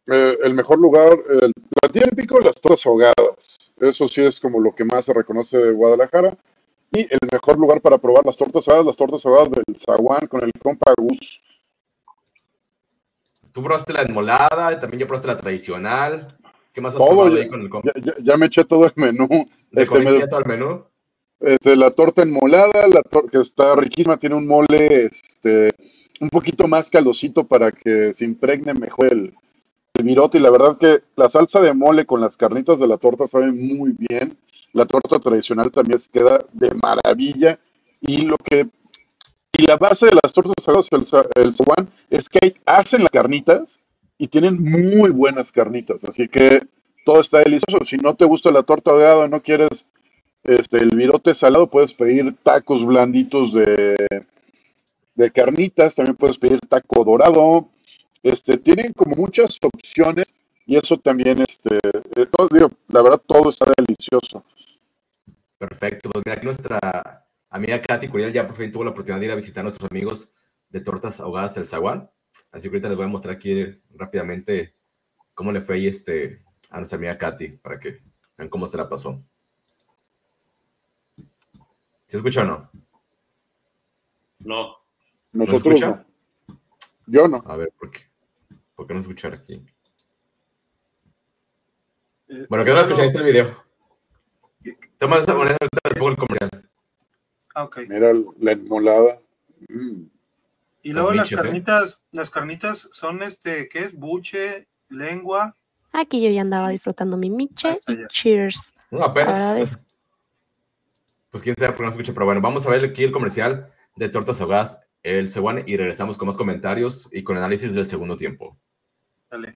Eh, el mejor lugar, el platillo típico, las tortas ahogadas. Eso sí es como lo que más se reconoce de Guadalajara. Y el mejor lugar para probar las tortas ahogadas, las tortas ahogadas del Zaguán con el compa Gus. Tú probaste la enmolada, también yo probaste la tradicional. ¿Qué más has Todo, probado ya, ahí con el compa? ya- ya- ya me eché todo el menú. ¿Le Este, me- ya todo el menú? este, la torta enmolada, la tor- que está riquísima, tiene un mole este, un poquito más caldosito para que se impregne mejor el, el virote. Y la verdad que la salsa de mole con las carnitas de la torta sabe muy bien. La torta tradicional también queda de maravilla. Y lo que y la base de las tortas ahogadas el, el zaguán es que hacen las carnitas y tienen muy buenas carnitas. Así que todo está delicioso. Si no te gusta la torta ahogada, no quieres este, el virote salado, puedes pedir tacos blanditos de, de carnitas, también puedes pedir taco dorado. Este, tienen como muchas opciones y eso también, este, eh, todo- digo, la verdad, todo está delicioso. Perfecto, pues mira, aquí nuestra amiga Katy Curiel ya por fin tuvo la oportunidad de ir a visitar a nuestros amigos de Tortas Ahogadas El Zaguán. Así que ahorita les voy a mostrar aquí rápidamente cómo le fue ahí este, a nuestra amiga Katy, para que vean cómo se la pasó. ¿Se escucha o no? No. Nosotros escucha? no. Yo no. A ver, ¿por qué? ¿Por qué no escuchar aquí? Eh, Bueno, que no escuchaste el video. Toma esta moneda, ahorita les pongo el comercial. Ah, ok. Mira la enmolada. Mm. Y luego las, miches, ¿eh? carnitas, las carnitas son este, ¿qué es? Buche, lengua. Aquí yo ya andaba disfrutando mi miche Hasta y cheers. No, apenas. Pues quién sabe por qué no escucha, pero bueno, vamos a ver aquí el comercial de Tortas Ahogadas, el Cebuán, y regresamos con más comentarios y con análisis del segundo tiempo. Dale.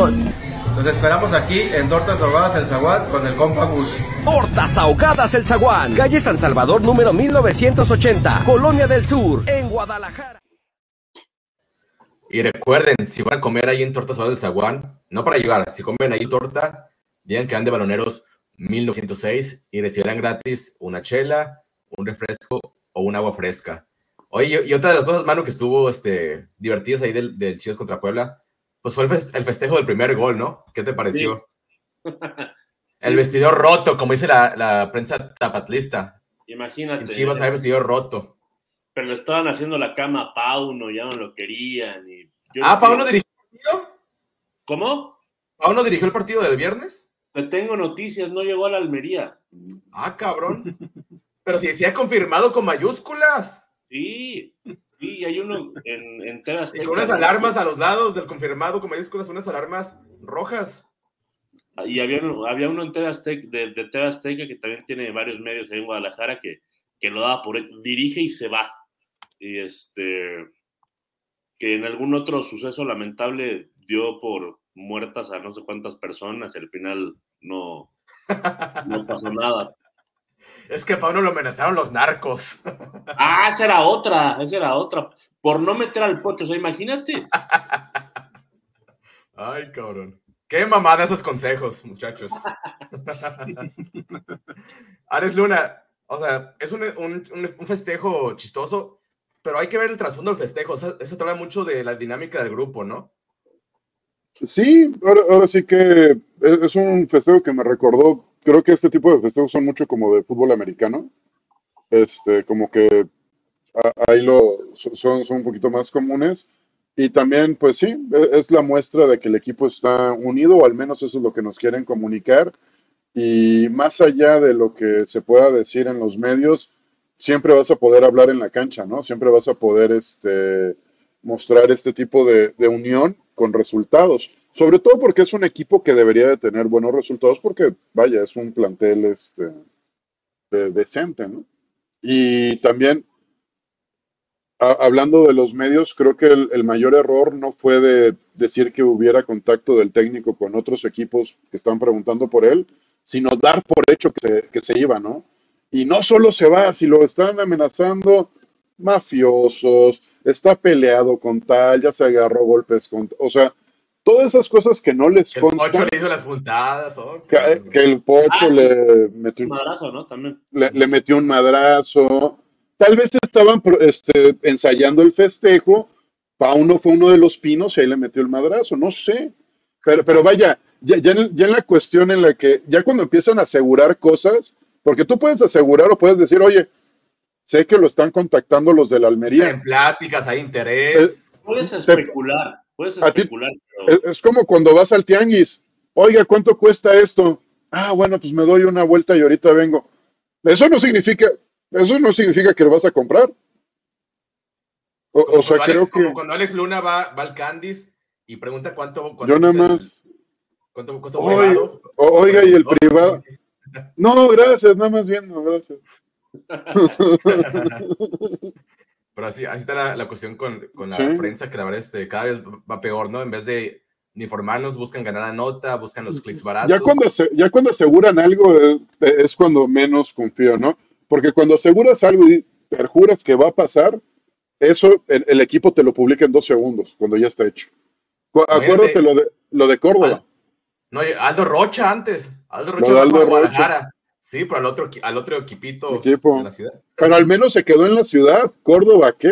Los esperamos aquí en Tortas Ahogadas El Zaguán con el compa Gus. Tortas Ahogadas El Zaguán. Calle San Salvador número 1980, Colonia del Sur, en Guadalajara. Y recuerden, si van a comer ahí en Tortas Ahogadas del Zaguán, no para llevar, si comen ahí torta, digan que van de baloneros 1906 y recibirán gratis una chela, un refresco o un agua fresca. Oye, y- y otra de las cosas, mano, que estuvo este, divertidas ahí del, del Chivas contra Puebla, pues fue el, fes- el festejo del primer gol, ¿no? ¿Qué te pareció? El vestidor roto, como dice la, la prensa tapatlista. Imagínate. En Chivas hay vestidor roto. Pero le estaban haciendo la cama a Pauno, ya no lo querían. Y yo Ah, no ¿Pauno dirigió el partido? ¿Cómo? ¿Pauno dirigió el partido del viernes? Te tengo noticias, no llegó a la Almería. Ah, cabrón. Pero si decía confirmado con mayúsculas. Sí, sí, hay uno en, en TV Y con unas alarmas a los lados del confirmado con mayúsculas, unas alarmas rojas. Y había uno, había uno en TV Azteca, de, de Azteca que también tiene varios medios ahí en Guadalajara que, que lo daba por dirige y se va. Y este que en algún otro suceso lamentable dio por muertas a no sé cuántas personas y al final no, no pasó nada. Es que a Pauno lo amenazaron los narcos. Ah, esa era otra, esa era otra. Por no meter al pocho, o sea, imagínate. Ay, cabrón. Qué mamada esos consejos, muchachos. Ares Luna, o sea, es un, un- un- festejo chistoso, pero hay que ver el trasfondo del festejo. O sea, eso te habla mucho de la dinámica del grupo, ¿no? Sí, ahora, ahora sí que es un festejo que me recordó, creo que este tipo de festejos son mucho como de fútbol americano, este, como que ahí lo, son, un poquito más comunes. Y también, pues sí, e, es la muestra de que el equipo está unido, o al menos eso es lo que nos quieren comunicar. Y más allá de lo que se pueda decir en los medios, siempre vas a poder hablar en la cancha, ¿no? Siempre vas a poder este, mostrar este tipo de, unión con resultados. Sobre todo porque es un equipo que debería de tener buenos resultados porque, vaya, es un plantel este, decente, ¿no? Y también hablando de los medios, creo que el, mayor error no fue de decir que hubiera contacto del técnico con otros equipos que están preguntando por él, sino dar por hecho que se, que se iba, ¿no? Y no solo se va, si lo están amenazando mafiosos, está peleado con tal, ya se agarró golpes con, o sea, todas esas cosas que no les El Pocho le hizo las puntadas, que, el Pocho ah, le metió un madrazo, ¿no? También. le metió un madrazo Tal vez estaban este, ensayando el festejo, Pauno fue uno de los pinos y ahí le metió el madrazo, no sé. Pero, pero vaya, ya, ya, en, la cuestión en la que, ya cuando empiezan a asegurar cosas, porque tú puedes asegurar o puedes decir, oye, sé que lo están contactando los de la Almería. En pláticas, hay interés. puedes especular, puedes especular. es, como cuando vas al tianguis, oiga, ¿cuánto cuesta esto? Ah, bueno, pues me doy una vuelta y ahorita vengo. Eso no significa, eso no significa que lo vas a comprar. O, sea, creo que. cuando Alex Luna va, al Candice y pregunta cuánto. yo nada más. ¿Cuánto cuesta un privado? Oiga, y el privado. No, gracias, nada más viendo, gracias. Pero así, así está la, cuestión con, la prensa, que la verdad este, cada vez va peor, ¿no? En vez de informarnos, buscan ganar la nota, buscan los clics baratos. Ya cuando, ya cuando aseguran algo eh, es cuando menos confío, ¿no? Porque cuando aseguras algo y perjuras que va a pasar, eso el, equipo te lo publica en dos segundos, cuando ya está hecho. Acuérdate lo de, lo de Córdoba. no, Aldo Rocha antes. Aldo Rocha Aldo Guadalajara. Sí, pero al otro, al otro equipito Equipo. la ciudad. Pero al menos se quedó en la ciudad. Córdoba, ¿qué?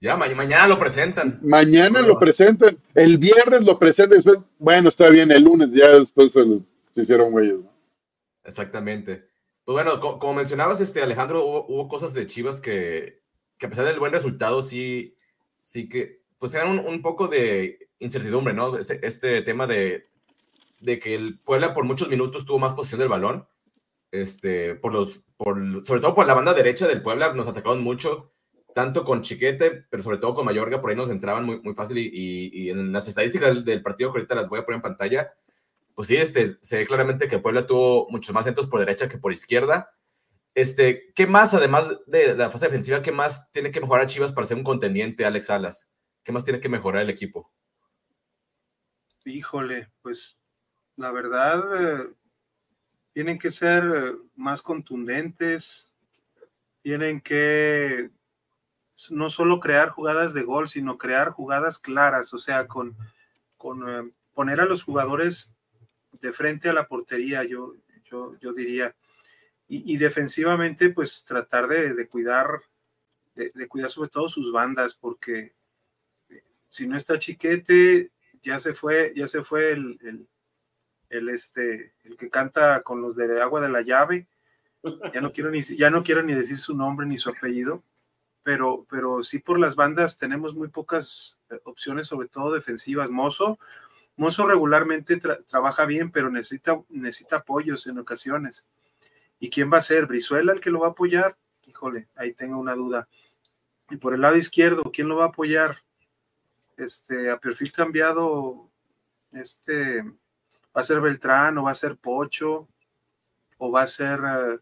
Ya, mañana lo presentan. Mañana lo presentan. El viernes lo presentan. Después, bueno, está bien, el lunes ya después se, hicieron güeyes. Exactamente. Pues bueno, como mencionabas, este, Alejandro, hubo, cosas de Chivas que, que, a pesar del buen resultado, sí, sí que, pues eran un, poco de incertidumbre, ¿no? Este, este, tema de, de que el Puebla por muchos minutos tuvo más posición del balón, este, por los, por, sobre todo por la banda derecha del Puebla, nos atacaron mucho, tanto con Chiquete, pero sobre todo con Mayorga, por ahí nos entraban muy, muy fácil y, y, en las estadísticas del, partido que ahorita las voy a poner en pantalla, pues sí, este, se ve claramente que Puebla tuvo muchos más centros por derecha que por izquierda. Este, ¿Qué más, además de la fase defensiva, qué más tiene que mejorar Chivas para ser un contendiente, Alex Salas? ¿Qué más tiene que mejorar el equipo? Híjole, pues la verdad, eh, tienen que ser eh, más contundentes, tienen que no solo crear jugadas de gol, sino crear jugadas claras, o sea, con, con eh, poner a los jugadores de frente a la portería, yo, yo, yo diría. Y, defensivamente, pues tratar de, cuidar, de, cuidar sobre todo sus bandas, porque si no está Chiquete, ya se fue, ya se fue el, este, el que canta con los de agua de la llave. Ya no quiero ni, ya no quiero ni decir su nombre ni su apellido, pero, pero sí por las bandas tenemos muy pocas eh, opciones, sobre todo defensivas. Mozo, Mozo regularmente trabaja bien, pero necesita, necesita apoyos en ocasiones. ¿Y quién va a ser? ¿Brizuela el que lo va a apoyar? Híjole, ahí tengo una duda. Y por el lado izquierdo, ¿quién lo va a apoyar? Este, a perfil cambiado, este, ¿va a ser Beltrán o va a ser Pocho? ¿O va a ser eh,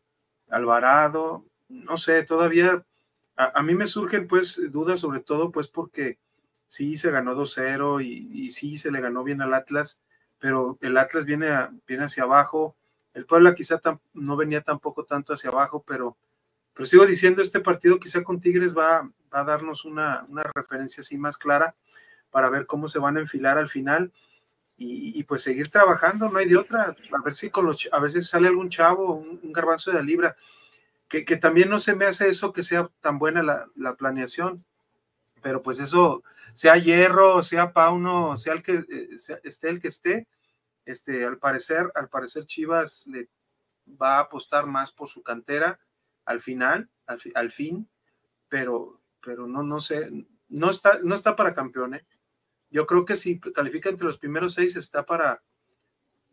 Alvarado? No sé, todavía a, a, mí me surgen pues dudas sobre todo pues porque sí se ganó 2-0 y, sí se le ganó bien al Atlas, pero el Atlas viene, viene hacia abajo. El Puebla quizá no venía tampoco tanto hacia abajo, pero, pero sigo diciendo, este partido quizá con Tigres va, a darnos una, referencia así más clara para ver cómo se van a enfilar al final y, pues seguir trabajando, no hay de otra. A ver si con los, a veces sale algún chavo, un, garbanzo de la libra, que, también no se me hace eso que sea tan buena la, la planeación, pero pues eso sea Hierro, sea Pauno, sea el que eh, esté el que esté, este, al parecer, al parecer Chivas le va a apostar más por su cantera al final, al, fin, pero, pero no, no sé, no está, no está para campeón, ¿eh? Yo creo que si califica entre los primeros seis está para,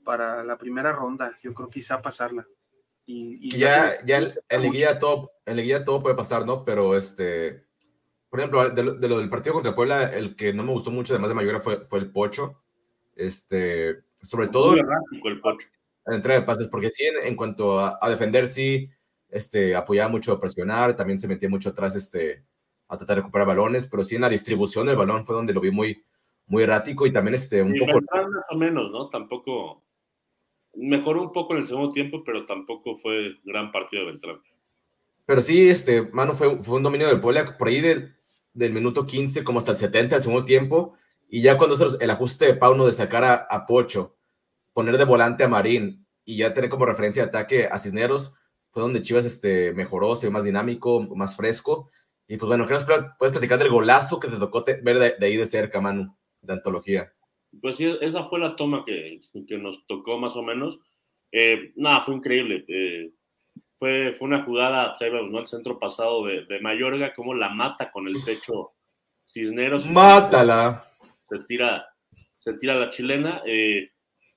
para la primera ronda, yo creo quizá pasarla. Y, ya, ya en, Liguilla todo, en todo puede pasar, ¿no? Pero este, por ejemplo, de lo, del partido contra Puebla, el que no me gustó mucho, además de Mayora, fue, fue el Pocho. Este, sobre todo el Pocho. en entrega de pases, porque sí, en, cuanto a, defender, sí, este, apoyaba mucho a presionar, también se metía mucho atrás, este, a tratar de recuperar balones, pero sí en la distribución del balón fue donde lo vi muy, muy errático y también este, un poco... Más o menos, ¿no? Tampoco mejoró un poco en el segundo tiempo, pero tampoco fue gran partido de Beltrán. Pero sí, este, mano, fue, fue un dominio del Puebla por ahí del minuto 15 como hasta el 70 del segundo tiempo. Y ya cuando el ajuste de Pauno de sacar a, Pocho, poner de volante a Marín y ya tener como referencia de ataque a Cisneros, fue donde Chivas este, mejoró, se ve más dinámico, más fresco. Y pues bueno, ¿qué nos puedes platicar del golazo que te tocó ver de, de ahí de cerca, Manu, de antología? Pues sí, esa fue la toma que, que nos tocó más o menos. Eh, nada, fue increíble. Eh, fue, fue una jugada, ¿no? El centro pasado de, de Mayorga, como la mata con el pecho Cisneros. ¡Mátala! Se tira, se tira la chilena. Eh,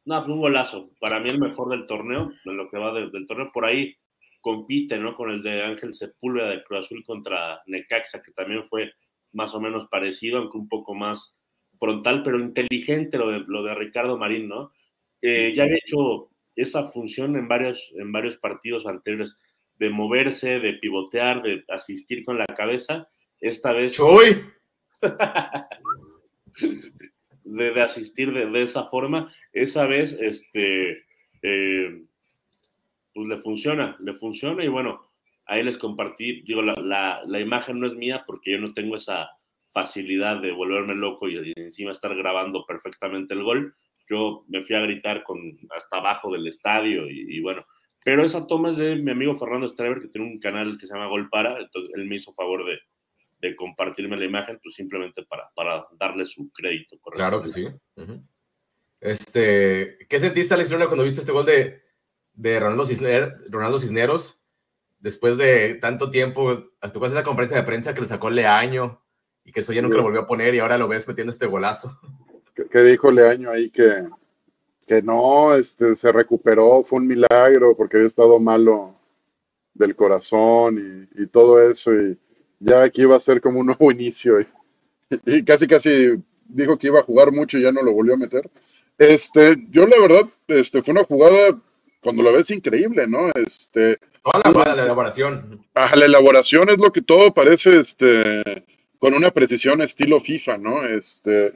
nada, fue un golazo. Para mí el mejor del torneo, de lo que va del torneo. Por ahí compite, ¿no? Con el de Ángel Sepúlveda de Cruz Azul contra Necaxa, que también fue más o menos parecido, aunque un poco más frontal, pero inteligente lo de, lo de Ricardo Marín, ¿no? Eh, ya había hecho esa función en varios, en varios partidos anteriores, de moverse, de pivotear, de asistir con la cabeza. Esta vez... ¡Choy! de, asistir de, esa forma. Esa vez, este, eh, pues le funciona, le funciona y bueno, ahí les compartí, digo, la, la imagen no es mía porque yo no tengo esa facilidad de volverme loco y, encima estar grabando perfectamente el gol, yo me fui a gritar con hasta abajo del estadio y, bueno, pero esa toma es de mi amigo Fernando Strever, que tiene un canal que se llama Gol Para, entonces él me hizo favor de, de compartirme la imagen, pues simplemente para, para darle su crédito. Claro que sí. Este, ¿Qué sentiste, Alex Luna, cuando viste este gol de, de Ronaldo, Cisneros? Después de tanto tiempo, ¿tú esa conferencia de prensa que le sacó Leaño? Y que eso ya nunca lo volvió a poner y ahora lo ves metiendo este golazo. ¿Qué, dijo Leaño ahí que, que no, este, se recuperó, fue un milagro porque había estado malo del corazón y, todo eso y ya aquí iba a ser como un nuevo inicio y, casi casi dijo que iba a jugar mucho y ya no lo volvió a meter. Este, yo la verdad, este, fue una jugada cuando la ves increíble, ¿no? Este, Toda la jugada, la elaboración. Ah, la elaboración es lo que todo parece, este, con una precisión estilo FIFA, ¿no? Este,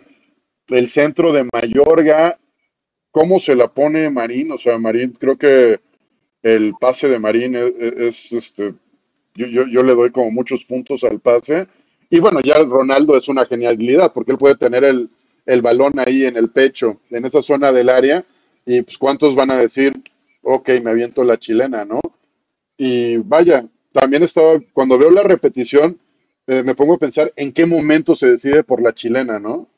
el centro de Mayorga, ¿cómo se la pone Marín? O sea, Marín, creo que el pase de Marín es, este, yo, yo, le doy como muchos puntos al pase. Y bueno, ya Ronaldo es una genialidad, porque él puede tener el, el balón ahí en el pecho, en esa zona del área, y pues cuántos van a decir, ok, me aviento la chilena, ¿no? Y vaya, también estaba, cuando veo la repetición, eh, me pongo a pensar en qué momento se decide por la chilena, ¿no?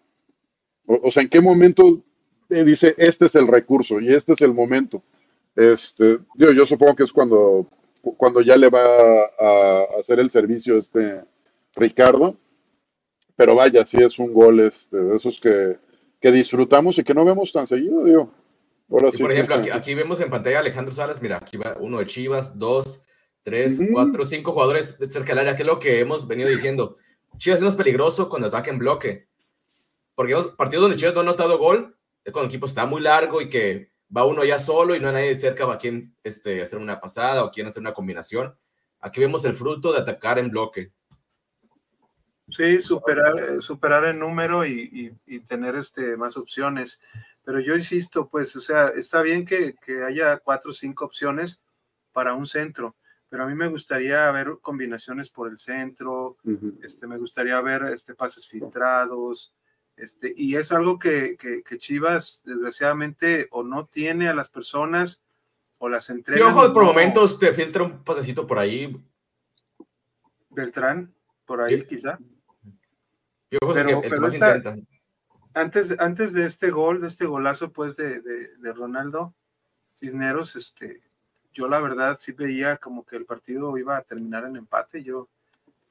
O, sea, en qué momento eh, dice, este es el recurso y este es el momento. Este, yo, yo supongo que es cuando, cuando ya le va a, hacer el servicio este Ricardo, pero vaya, sí es un gol este, de esos que, que disfrutamos y que no vemos tan seguido, digo. por ejemplo, aquí, aquí, vemos en pantalla Alejandro Salas, mira, aquí va uno de Chivas, dos, tres, cuatro, cinco jugadores cerca del área, que es lo que hemos venido diciendo. Chivas es más peligroso cuando ataca en bloque. Porque partidos donde Chivas no ha notado gol es cuando el equipo está muy largo y que va uno ya solo y no hay nadie cerca para quien este, hacer una pasada o quien hacer una combinación. Aquí vemos el fruto de atacar en bloque. Sí, superar, superar el número y, y, tener este, más opciones. Pero yo insisto, pues, o sea, está bien que, que haya cuatro o cinco opciones para un centro, pero a mí me gustaría ver combinaciones por el centro, este, me gustaría ver este, pases filtrados, este, y es algo que, que, Chivas, desgraciadamente, o no tiene a las personas, o las entrega. Y ojo, por momentos te filtra un pasecito por ahí. Beltrán, por ahí quizá. pero, antes, antes de este gol, de este golazo, pues, de, de, de Ronaldo Cisneros, este, yo la verdad sí veía como que el partido iba a terminar en empate. Yo,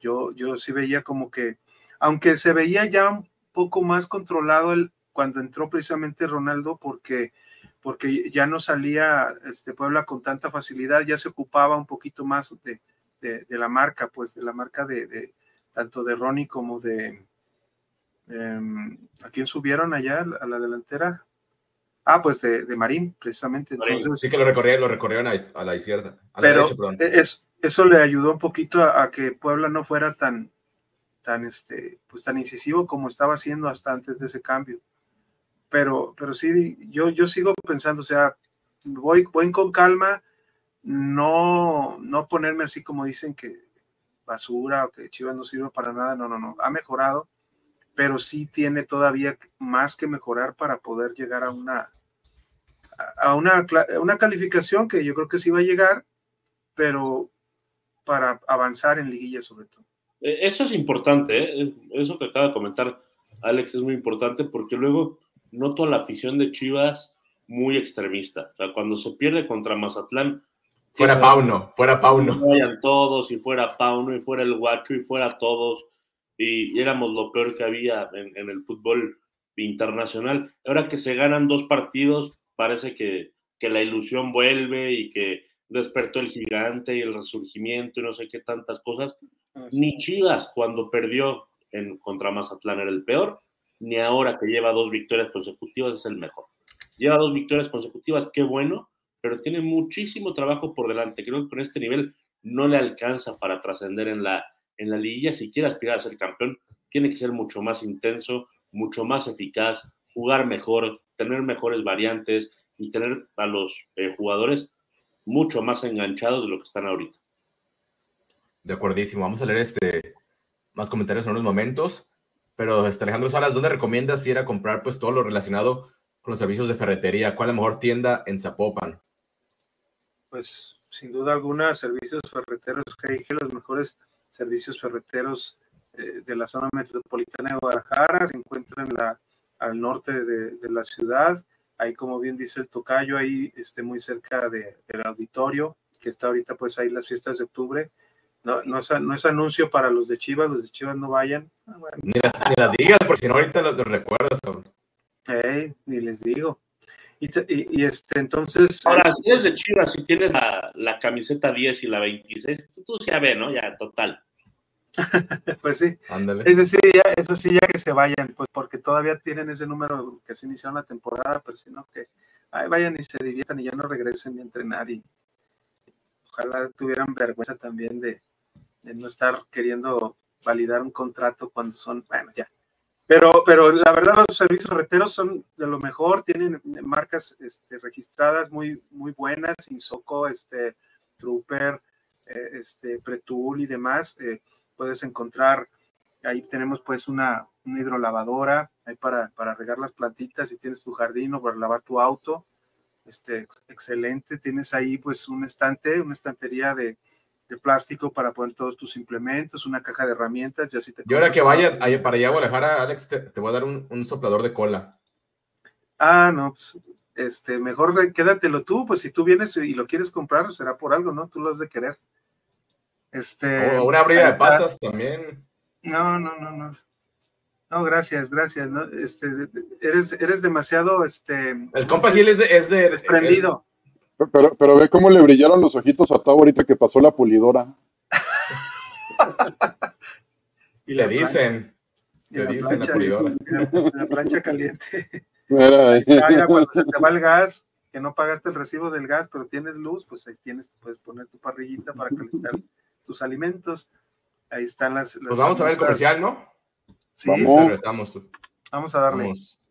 Yo, yo sí veía como que, aunque se veía ya un poco más controlado el, cuando entró precisamente Ronaldo, porque, porque ya no salía este Puebla con tanta facilidad, ya se ocupaba un poquito más de, de, la marca, pues de la marca de, tanto de Ronnie como de... Em, ¿A quién subieron allá a la delantera? Ah, pues de, Marín, precisamente. Entonces, sí que lo recorrieron, lo recorrieron a, la izquierda. pero Es, eso le ayudó un poquito a, que Puebla no fuera tan, tan, este, pues tan incisivo como estaba haciendo hasta antes de ese cambio. Pero, pero sí, yo, yo sigo pensando, o sea, voy, voy con calma, no, no ponerme así como dicen que basura o que Chivas no sirve para nada, no, no, no, ha mejorado, pero sí tiene todavía más que mejorar para poder llegar a una, a una, una calificación que yo creo que sí va a llegar, pero para avanzar en liguilla sobre todo. E, eso es importante, ¿eh? eso que acaba de comentar Alex es muy importante porque luego noto a la afición de Chivas muy extremista. O sea, cuando se pierde contra Mazatlán. Fuera Pauno, fuera Pauno. Vayan todos, y fuera Pauno, y fuera el Guacho, y fuera todos. Y, éramos lo peor que había en, en, el fútbol internacional. Ahora que se ganan dos partidos, parece que, que la ilusión vuelve y que despertó el gigante y el resurgimiento y no sé qué tantas cosas. Ni Chivas cuando perdió en, contra Mazatlán era el peor, ni ahora que lleva dos victorias consecutivas es el mejor. Lleva dos victorias consecutivas, qué bueno, pero tiene muchísimo trabajo por delante. Creo que con este nivel no le alcanza para trascender en la, en la liguilla. Si quiere aspirar a ser campeón, tiene que ser mucho más intenso, mucho más eficaz, jugar mejor, tener mejores variantes y tener a los eh, jugadores mucho más enganchados de lo que están ahorita. De acuerdísimo. Vamos a leer este más comentarios en unos momentos. Pero este, Alejandro Salas, ¿dónde recomiendas ir a comprar pues todo lo relacionado con los servicios de ferretería? ¿Cuál es la mejor tienda en Zapopan? Pues sin duda alguna, servicios ferreteros que los mejores servicios ferreteros eh, de la zona metropolitana de Guadalajara se encuentran la, al norte de, de la ciudad ahí como bien dice el tocayo, ahí este, muy cerca de, del auditorio, que está ahorita pues ahí las fiestas de octubre. No, no, es, no es anuncio para los de Chivas, los de Chivas no vayan. Ah, ni, las, digas, por si no ahorita los, recuerdas. ni les digo. Y, y, este, entonces... Ahora, si eres de Chivas, si tienes la, la camiseta 10 y la 26, tú ya ve, ¿no? Ya, total. pues sí. Es decir, ya, eso sí, ya que se vayan, pues porque todavía tienen ese número que se inició la temporada, pero si no, que vayan y se diviertan y ya no regresen ni a entrenar y ojalá tuvieran vergüenza también de, no estar queriendo validar un contrato cuando son, bueno, ya. Pero, pero la verdad los servicios reteros son de lo mejor, tienen marcas este, registradas muy, muy buenas, Insoco, este, Trooper, eh, este, Pretul y demás. Eh, puedes encontrar, ahí tenemos pues una, hidrolavadora, ahí para, para regar las plantitas, si tienes tu jardín o para lavar tu auto, este, excelente, tienes ahí pues un estante, una estantería de, plástico para poner todos tus implementos, una caja de herramientas, y así te... Y ahora que vaya para allá a Guadalajara, Alex, te, voy a dar un, soplador de cola. Ah, no, pues, este, mejor quédatelo tú, pues si tú vienes y lo quieres comprar, será por algo, ¿no? Tú lo has de querer. Este, o una abrida de patas también. No, no, no, no. No, gracias, gracias. ¿no? Este, eres, eres demasiado, este. El compa Gil es de, es de desprendido. Pero, pero ve cómo le brillaron los ojitos a Tavo ahorita que pasó la pulidora. y le dicen. Le dicen la pulidora. La, plancha caliente. Mira, cuando se te va el gas, que no pagaste el recibo del gas, pero tienes luz, pues ahí tienes, puedes poner tu parrillita para calentar tus alimentos. Ahí están las. pues vamos a ver el comercial, ¿no? Sí, vamos. Vamos a darle. pues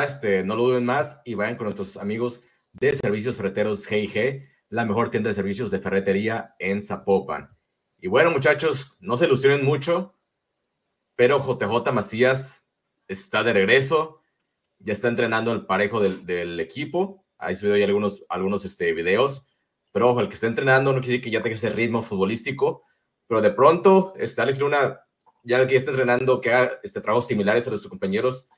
este, no lo duden más y vayan con nuestros amigos de Servicios Ferreteros G&G, la mejor tienda de servicios de ferretería en Zapopan. Y bueno, muchachos, no se ilusionen mucho, pero JJ Macías está de regreso, ya está entrenando el parejo del, equipo. Ahí subido ya algunos, algunos este, videos, pero ojo, el que está entrenando no quiere que ya tenga ese ritmo futbolístico, pero de pronto está Alex Luna, ya el que está entrenando, que haga este, trabajos similares a los sus compañeros,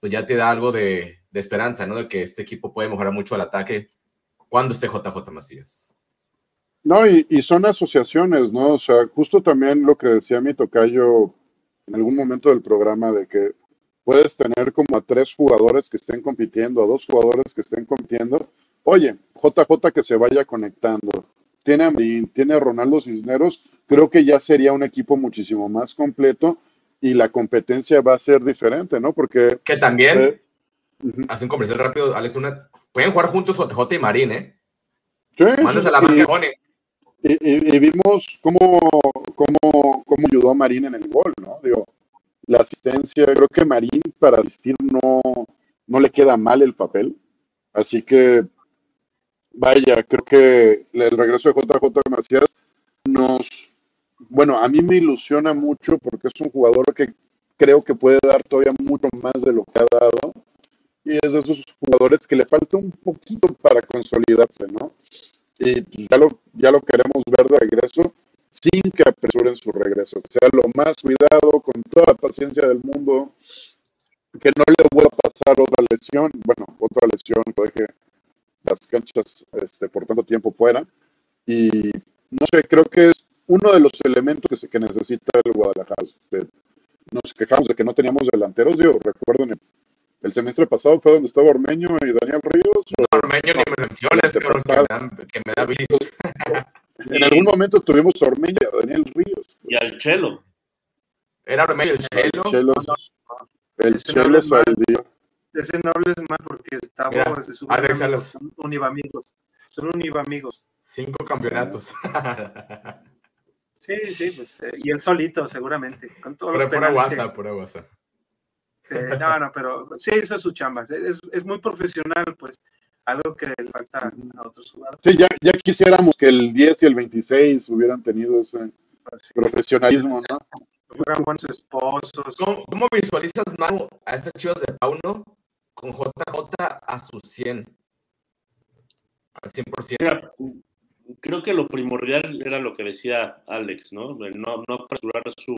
pues ya te da algo de, esperanza, ¿no? De que este equipo puede mejorar mucho al ataque cuando esté JJ Macías. No, y, y, son asociaciones, ¿no? O sea, justo también lo que decía mi tocayo en algún momento del programa, de que puedes tener como a tres jugadores que estén compitiendo, a dos jugadores que estén compitiendo. Oye, JJ que se vaya conectando. Tiene a mí, tiene a Ronaldo Cisneros, creo que ya sería un equipo muchísimo más completo y la competencia va a ser diferente, ¿no? Porque... Que también, eh, hacen comercial rápido, Alex, una, pueden jugar juntos JJ y Marín, ¿eh? Sí, Mándase la y, y, y, vimos cómo, cómo, cómo ayudó a Marín en el gol, ¿no? Digo, la asistencia, creo que Marín para asistir no, no le queda mal el papel, así que vaya, creo que el regreso de JJ Macías nos bueno, a mí me ilusiona mucho porque es un jugador que creo que puede dar todavía mucho más de lo que ha dado. Y es de esos jugadores que le falta un poquito para consolidarse, ¿no? Y pues, ya lo, ya lo queremos ver de regreso sin que apresuren su regreso, que sea lo más cuidado, con toda la paciencia del mundo, que no le vuelva a pasar otra lesión, bueno, otra lesión que deje las canchas este, por tanto tiempo fuera. Y no sé, creo que es uno de los elementos que, se, que necesita el Guadalajara. Nos quejamos de que no teníamos delanteros, digo, recuerden, el, semestre pasado fue donde estaba Ormeño y Daniel Ríos. No, Ormeño ni me menciones, que, me da, En algún momento tuvimos a Ormeño y a Daniel Ríos. Y al Chelo. ¿Era Ormeño el Chelo? El Chelo, el Chelo salió. Ese no hables mal porque estaba son univamigos. Son univamigos. Cinco campeonatos. Sí, sí, pues, eh, y él solito, seguramente. Con todos por, pura WhatsApp, pura WhatsApp. no, no, pero sí, eso es su chamba. Es, es, muy profesional, pues, algo que le falta a otros jugadores. Sí, ya, ya quisiéramos que el 10 y el 26 hubieran tenido ese pues profesionalismo, ¿no? Fueran buenos esposos. ¿Cómo, visualizas, Manu, a estas chivas de Pauno con JJ a su 100? Al 100% creo que lo primordial era lo que decía Alex, ¿no? No, no apresurar su,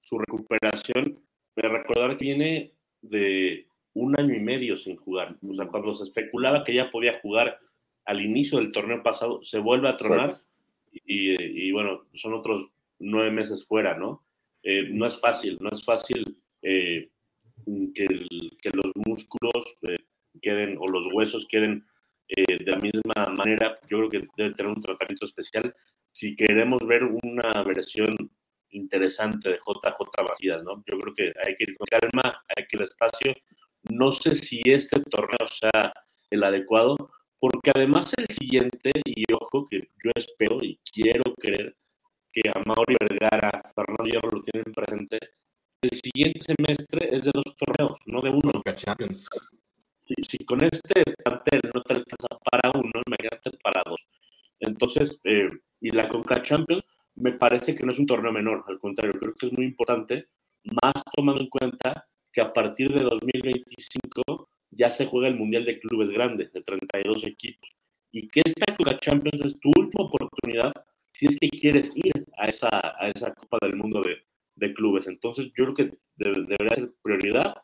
su recuperación, pero recordar que viene de un año y medio sin jugar. O sea, cuando se especulaba que ya podía jugar al inicio del torneo pasado, se vuelve a tronar y, bueno, son otros nueve meses fuera, ¿no? Eh, no es fácil, no es fácil eh, que, los músculos eh, queden o los huesos queden eh, de la misma manera, yo creo que debe tener un tratamiento especial si queremos ver una versión interesante de JJ Macías, ¿no? Yo creo que hay que ir con calma, hay que ir despacio. No sé si este torneo sea el adecuado, porque además el siguiente, y ojo que yo espero y quiero creer que a Mauri Vergara, Fernando Hierro lo tienen presente, el siguiente semestre es de dos torneos, no de uno. Champions si, con este plantel no te alcanza para uno, imagínate para dos. Entonces, eh, y la Conca Champions me parece que no es un torneo menor, al contrario, creo que es muy importante, más tomando en cuenta que a partir de 2025 ya se juega el Mundial de Clubes Grandes, de 32 equipos, y que esta Conca Champions es tu última oportunidad si es que quieres ir a esa, a esa Copa del Mundo de, de clubes. Entonces, yo creo que debería ser prioridad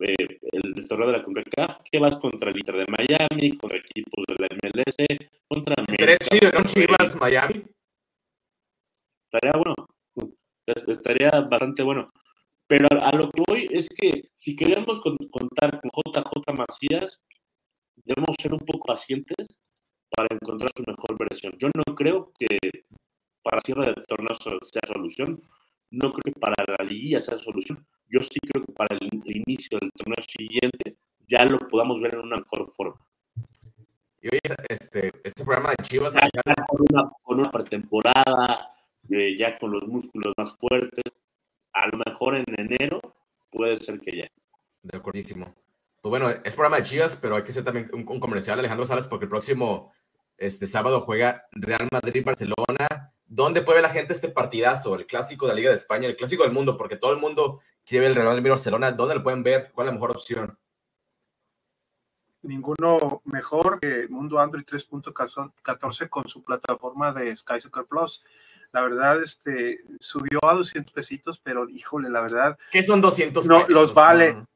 eh, el, torneo de la CONCACAF, que vas contra el Inter de Miami, contra equipos de la MLS, contra... ¿Estaría chido, no Chivas Miami? Estaría bueno, estaría bastante bueno. Pero a, lo que voy es que si queremos contar con JJ Macías, debemos ser un poco pacientes para encontrar su mejor versión. Yo no creo que para cierre de torneo sea solución, no creo que para la liguilla sea solución yo sí creo que para el, inicio del torneo siguiente ya lo podamos ver en una mejor forma. Y hoy este, este programa de Chivas... con, una, pretemporada, eh, ya con los músculos más fuertes, a lo mejor en enero puede ser que ya. De acuerdísimo. pues bueno, es programa de Chivas, pero hay que hacer también un, un comercial, Alejandro Salas, porque el próximo este sábado juega Real Madrid-Barcelona. ¿Dónde puede ver la gente este partidazo, el clásico de la Liga de España, el clásico del mundo? Porque todo el mundo quiere ver el Real Madrid-Barcelona. ¿Dónde lo pueden ver? ¿Cuál es la mejor opción? Ninguno mejor que Mundo Android 3.14 con su plataforma de Sky Soccer Plus. La verdad, este, subió a 200 pesitos, pero híjole, la verdad. ¿Qué son 200 No, los vale. No.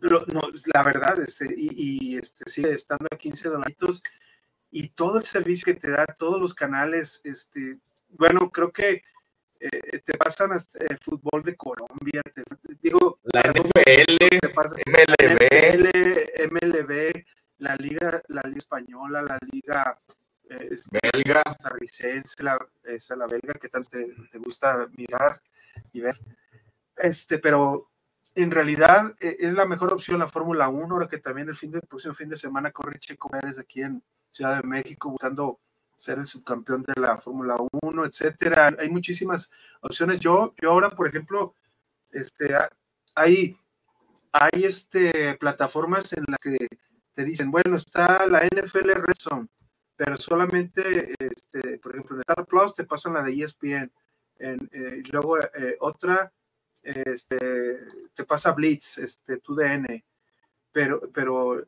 Lo, no, la verdad, este, y, y, este, sigue estando a 15 dolaritos y todo el servicio que te da, todos los canales, este, bueno, creo que eh, te pasan hasta el fútbol de Colombia, te, digo, la NFL, te MLB. NFL, MLB, la liga, la liga española, la liga eh, este, belga, costarricense, la, esa, la belga que tanto te, te, gusta mirar y ver. Este, pero en realidad eh, es la mejor opción la Fórmula 1, ahora que también el, fin de, el próximo fin de semana corre Checo Pérez aquí en Ciudad de México buscando ser el subcampeón de la Fórmula 1, etcétera. Hay muchísimas opciones. Yo, yo ahora, por ejemplo, este, hay, hay este, plataformas en las que te dicen, bueno, está la NFL Red Zone, pero solamente, este, por ejemplo, en Star Plus te pasan la de ESPN, eh, y luego eh, otra, este, te pasa Blitz, este, tu DN, pero, pero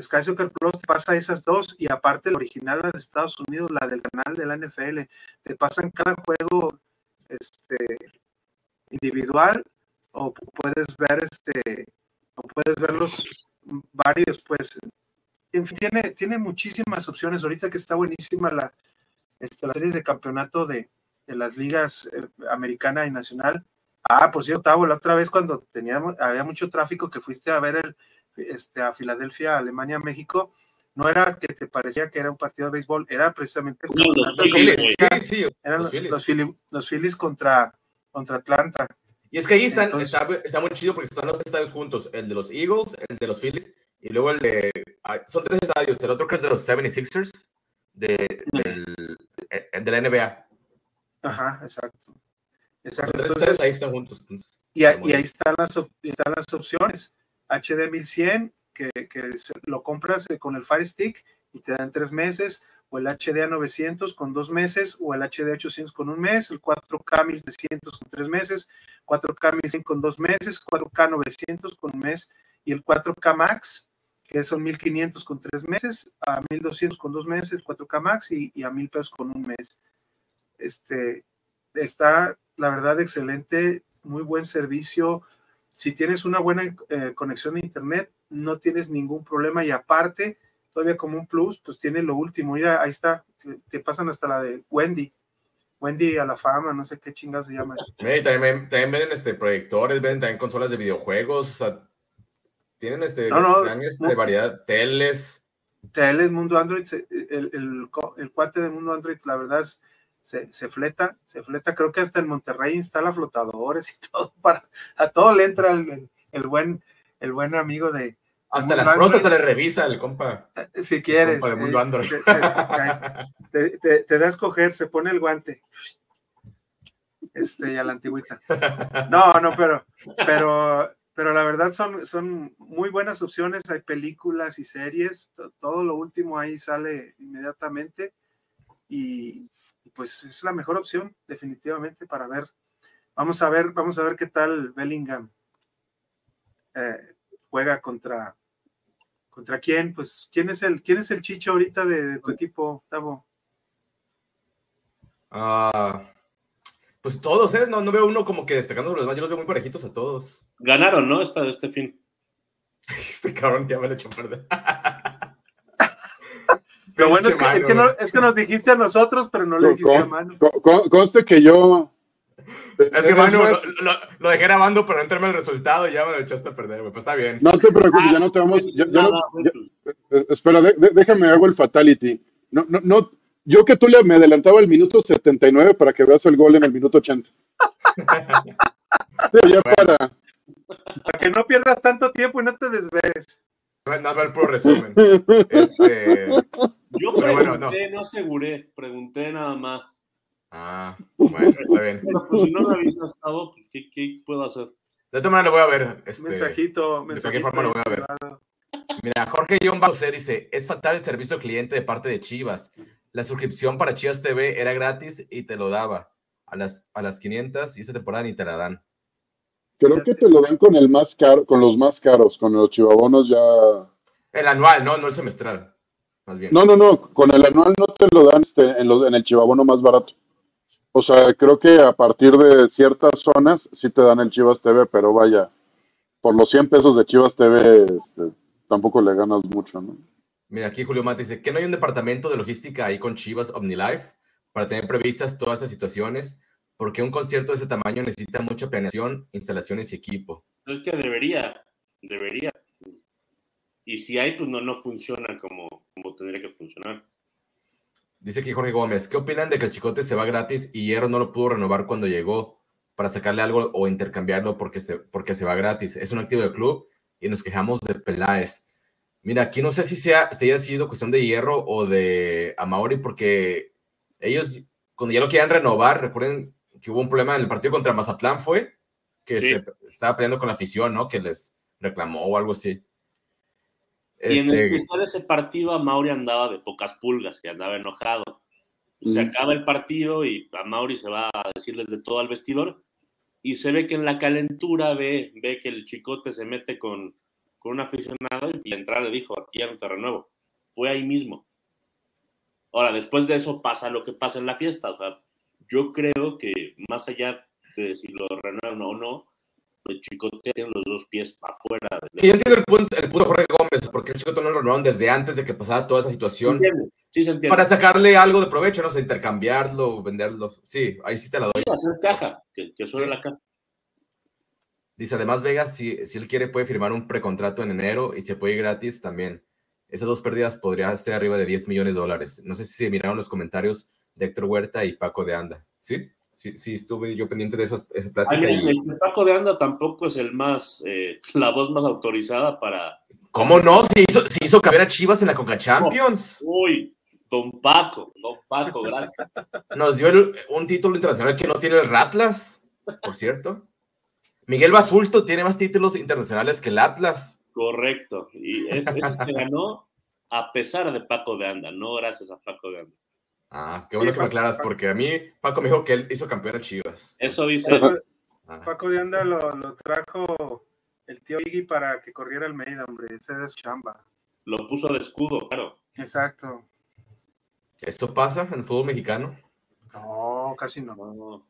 Sky Soccer Plus te pasa esas dos y aparte la original de Estados Unidos, la del canal de la NFL, te pasan cada juego este, individual o puedes ver este o puedes verlos varios pues en fin tiene, tiene muchísimas opciones. Ahorita que está buenísima la, este, la serie de campeonato de, de las ligas eh, americana y nacional. Ah por cierto Tavo, la otra vez cuando teníamos había mucho tráfico que fuiste a ver el este, a Filadelfia, Alemania, México, no era que te parecía que era un partido de béisbol, era precisamente no, los, Phillies, sí, eran los. Los, Phillies, los Phillies contra, contra Atlanta. Y es que ahí están, Entonces, está, está, muy chido porque están los estadios juntos, el de los Eagles, el de los Phillies, y luego el de, son tres estadios, el otro que es de los 76ers, de, del, el de la NBA. Ajá, exacto. exacto. Entonces, Entonces, ahí están juntos. Entonces, y, y, ahí están las, están las opciones. HD 1100, que, que lo compras con el Fire Stick y te dan tres meses, o el HD 900 con dos meses, o el HD 800 con un mes, el 4K 1300 con tres meses, 4K 1100 con dos meses, 4K 900 con un mes, y el 4K Max, que son 1500 con tres meses, a 1200 con dos meses, 4K Max, y, y a 1000 pesos con un mes. Este, está, la verdad, excelente, muy buen servicio si tienes una buena eh, conexión a internet, no tienes ningún problema y aparte, todavía como un plus, pues tiene lo último. Mira, ahí está, te, te pasan hasta la de Wendy. Wendy a la fama, no sé qué chingados se llama eso. También, también venden este, proyectores, venden también consolas de videojuegos, o sea, tienen este, no, no, gran, este no. variedad, teles. Teles, Mundo Android, el, el, el, cuate de Mundo Android, la verdad es, se, se, fleta, se fleta, creo que hasta en Monterrey instala flotadores y todo, para, a todo le entra el, el, el buen, el buen amigo de... Hasta la próstata le revisa el compa. Si quieres. Compa de Mundo Android. Te, te, te, te, da a escoger, se pone el guante. Este, y a la antigüita. No, no, pero, pero, pero la verdad son, son muy buenas opciones. Hay películas y series, todo lo último ahí sale inmediatamente. Y, pues es la mejor opción, definitivamente, para ver. Vamos a ver, vamos a ver qué tal Bellingham eh, juega contra contra quién, pues quién es el quién es el chicho ahorita de, de tu equipo, Tavo. Uh, pues todos, ¿eh? No, no, veo uno como que destacando los demás, yo los veo muy parejitos a todos. Ganaron, ¿no? Esta, este fin. Este cabrón ya me lo he hecho perder. Lo bueno es que, es, que no, es que, nos dijiste a nosotros, pero no le dijiste a Manu. Con, conste que yo. Es que Manu lo, lo, lo, dejé grabando, pero entrarme el resultado y ya me lo echaste a perder, güey. Pues está bien. No te preocupes, ah, ya no te vamos. Ya, ya no, ya, espera, de, de, déjame hago el fatality. No, no, no. Yo que tú le me adelantaba el minuto 79 para que veas el gol en el minuto 80. sí, ya bueno. para. Para que no pierdas tanto tiempo y no te desvees. Nada, el puro resumen. Este... Yo pregunté, bueno, no. no. aseguré, pregunté nada más. Ah, bueno, está bien. Pero pues si no me habéis estado, pues, ¿qué, ¿qué, puedo hacer? De esta manera lo voy a ver. Este, mensajito, mensajito. ¿De qué forma lo voy a ver? Mira, Jorge John Bauser dice, es fatal el servicio al cliente de parte de Chivas. La suscripción para Chivas TV era gratis y te lo daba a las, a las 500 y esta temporada ni te la dan. Creo que te lo dan con el más caro, con los más caros, con los chivabonos ya. El anual, no, no el semestral. Más bien. No, no, no, con el anual no te lo dan este, en, los, en el chivabono más barato. O sea, creo que a partir de ciertas zonas sí te dan el Chivas TV, pero vaya, por los 100 pesos de Chivas TV este, tampoco le ganas mucho, ¿no? Mira, aquí Julio Mate dice que no hay un departamento de logística ahí con Chivas OmniLife para tener previstas todas esas situaciones, porque un concierto de ese tamaño necesita mucha planeación, instalaciones y equipo. Es que debería, debería. Y si hay, pues no, no funciona como, como tendría que funcionar. Dice aquí Jorge Gómez, ¿qué opinan de que el Chicote se va gratis y Hierro no lo pudo renovar cuando llegó para sacarle algo o intercambiarlo porque se, porque se va gratis? Es un activo del club y nos quejamos de Peláez. Mira, aquí no sé si, sea, si haya sido cuestión de Hierro o de Amauri porque ellos, cuando ya lo querían renovar, recuerden que hubo un problema en el partido contra Mazatlán, fue que se estaba peleando con la afición, ¿no? Que les reclamó o algo así. Y en este, especial ese partido a Mauri andaba de pocas pulgas, que andaba enojado. Se acaba el partido y a Mauri se va a decirles de todo al vestidor y se ve que en la calentura ve, ve que el chicote se mete con, con un aficionado y la entrada le dijo, aquí ya no te renuevo. Fue ahí mismo. Ahora, después de eso pasa lo que pasa en la fiesta. O sea, yo creo que más allá de si lo renuevan o no, el Chicote tiene los dos pies afuera. yo entiendo el punto, el punto Jorge Gómez, porque el Chicote no lo renovaron desde antes de que pasara toda esa situación. Sí, se entiende. Para sacarle algo de provecho, no sé, intercambiarlo, venderlo. Sí, ahí sí te la doy. Sí, hacer caja, que, que suene la caja. Dice, además, Vegas, si, si él quiere, puede firmar un precontrato en enero y se puede ir gratis también. Esas dos pérdidas podría ser arriba de 10 millones de dólares. No sé si se miraron los comentarios de Héctor Huerta y Paco de Anda. ¿Sí? Sí, sí estuve yo pendiente de esas, esa plática. y... Paco de Anda tampoco es el más, eh, la voz más autorizada para. ¿Cómo no? Si hizo, si hizo cambiar a Chivas en la Conca Champions. uy, don Paco, don Paco, gracias. Nos dio un título internacional que no tiene el Ratlas, por cierto. Miguel Basulto tiene más títulos internacionales que el Atlas. Correcto. Y ese se ganó a pesar de Paco de Anda, no gracias a Paco de Anda. Ah, qué bueno que me aclaras, porque a mí Paco me dijo que él hizo campeón a Chivas. Eso dice. Paco, de Anda lo, trajo el tío Iggy para que corriera el Almeida, hombre. Ese es chamba. Lo puso de escudo, claro. Exacto. ¿Eso pasa en el fútbol mexicano? No, casi no. No,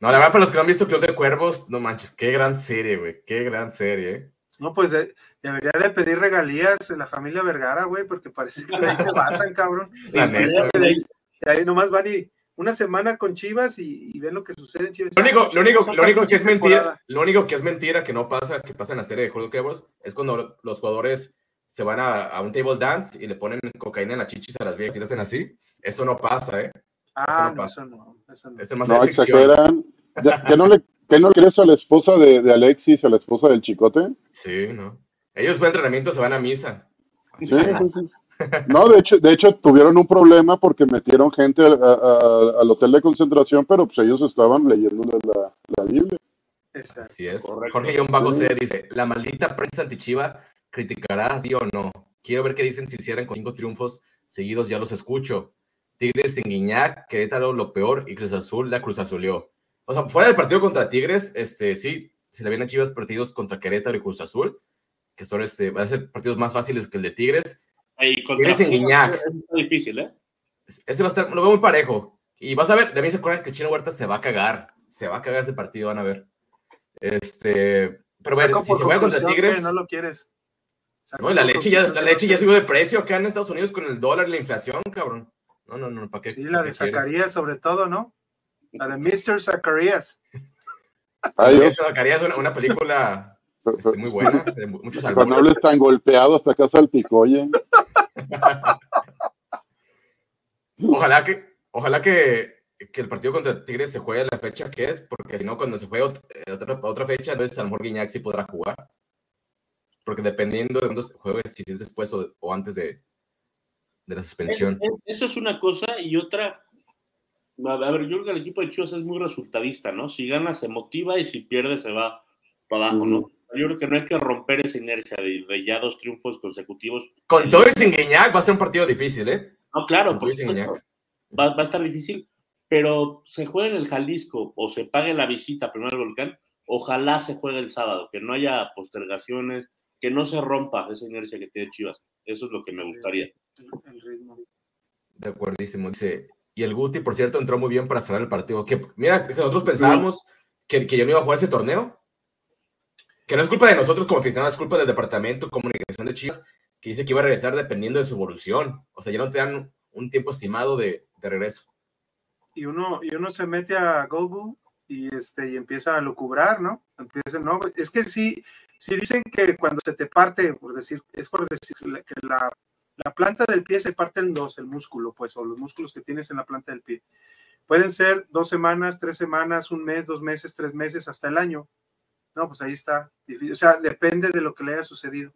la verdad, para los que no han visto Club de Cuervos, no manches, qué gran serie, güey. Qué gran serie, ¿eh? No, pues debería de pedir regalías en la familia Vergara, güey, porque parece que ahí se basan, cabrón. La neta, ahí, nomás van y una semana con Chivas y, ven lo que sucede en Chivas. Lo único, lo único, lo único que es mentira, lo único que es mentira que no pasa, que pasa en la serie de Juego de es cuando los jugadores se van a, un table dance y le ponen cocaína en las chichis a las viejas y lo hacen así. Eso no pasa, ¿eh? Ah, eso no, pasa. Eso no, eso no. Es más no exageran. Ya, no le ¿Qué no quieres a la esposa de, Alexis, a la esposa del chicote? Sí, ¿no? Ellos fue entrenamiento, se van a misa. Sí, sí, No, de hecho, de hecho tuvieron un problema porque metieron gente al hotel de concentración, pero pues ellos estaban leyendo la, la Biblia. Así es. Jorge John Bajo C dice, la maldita prensa antichiva criticará sí o no. Quiero ver qué dicen si hicieran con cinco triunfos seguidos, ya los escucho. Tigres sin Guiñac, Querétaro lo peor y Cruz Azul la Cruz Azulió. O sea, fuera del partido contra Tigres, este, sí, se le vienen Chivas partidos contra Querétaro y Cruz Azul, que son, este, van a ser partidos más fáciles que el de Tigres. Y contra en Guiñac. Es difícil, ¿eh? Ese va a estar, lo veo muy parejo. Y vas a ver, de mí se acuerdan que Chino Huerta se va a cagar. Se va a cagar ese partido, van a ver. Este, pero ver, si se juega contra Tigres. No lo quieres. No, la leche, ya, la leche ya subió de precio acá en Estados Unidos con el dólar y la inflación, cabrón. No, no, no, ¿para qué? Sí, la de Zacarías sobre todo, ¿no? La de Mr. Zacarías. Mr. Zacarías es una, película este, muy buena, de muchos Cuando no tan golpeado hasta acá salpicó, oye. ojalá que, ojalá que, que, el partido contra Tigres se juegue la fecha que es, porque si no, cuando se juegue otra, otra fecha, entonces a lo mejor Guiñac sí podrá jugar. Porque dependiendo de dónde se juegue, si es después o, o antes de, de la suspensión. Eso es una cosa y otra a ver, yo creo que el equipo de Chivas es muy resultadista, ¿no? Si gana se motiva y si pierde se va para abajo, ¿no? Yo creo que no hay que romper esa inercia de, ya dos triunfos consecutivos. Con todo ese Guiñac va a ser un partido difícil, ¿eh? No, claro, pues va, va a estar difícil, pero se juega en el Jalisco o se pague la visita primero al volcán, ojalá se juegue el sábado, que no haya postergaciones, que no se rompa esa inercia que tiene Chivas. Eso es lo que me gustaría. De acuerdísimo. Dice, y el Guti, por cierto, entró muy bien para cerrar el partido. Que, mira, nosotros pensábamos que, que yo no iba a jugar ese torneo. Que no es culpa de nosotros como aficionados, es culpa del departamento de comunicación de Chivas, que dice que iba a regresar dependiendo de su evolución. O sea, ya no te dan un tiempo estimado de, regreso. Y uno, y uno se mete a Google y, este, y empieza a lucubrar, ¿no? Empieza, no, es que sí, sí dicen que cuando se te parte, por decir, es por decir que la, la planta del pie se parte en dos, el músculo, pues, o los músculos que tienes en la planta del pie. Pueden ser dos semanas, tres semanas, un mes, dos meses, tres meses, hasta el año. No, pues ahí está. O sea, depende de lo que le haya sucedido.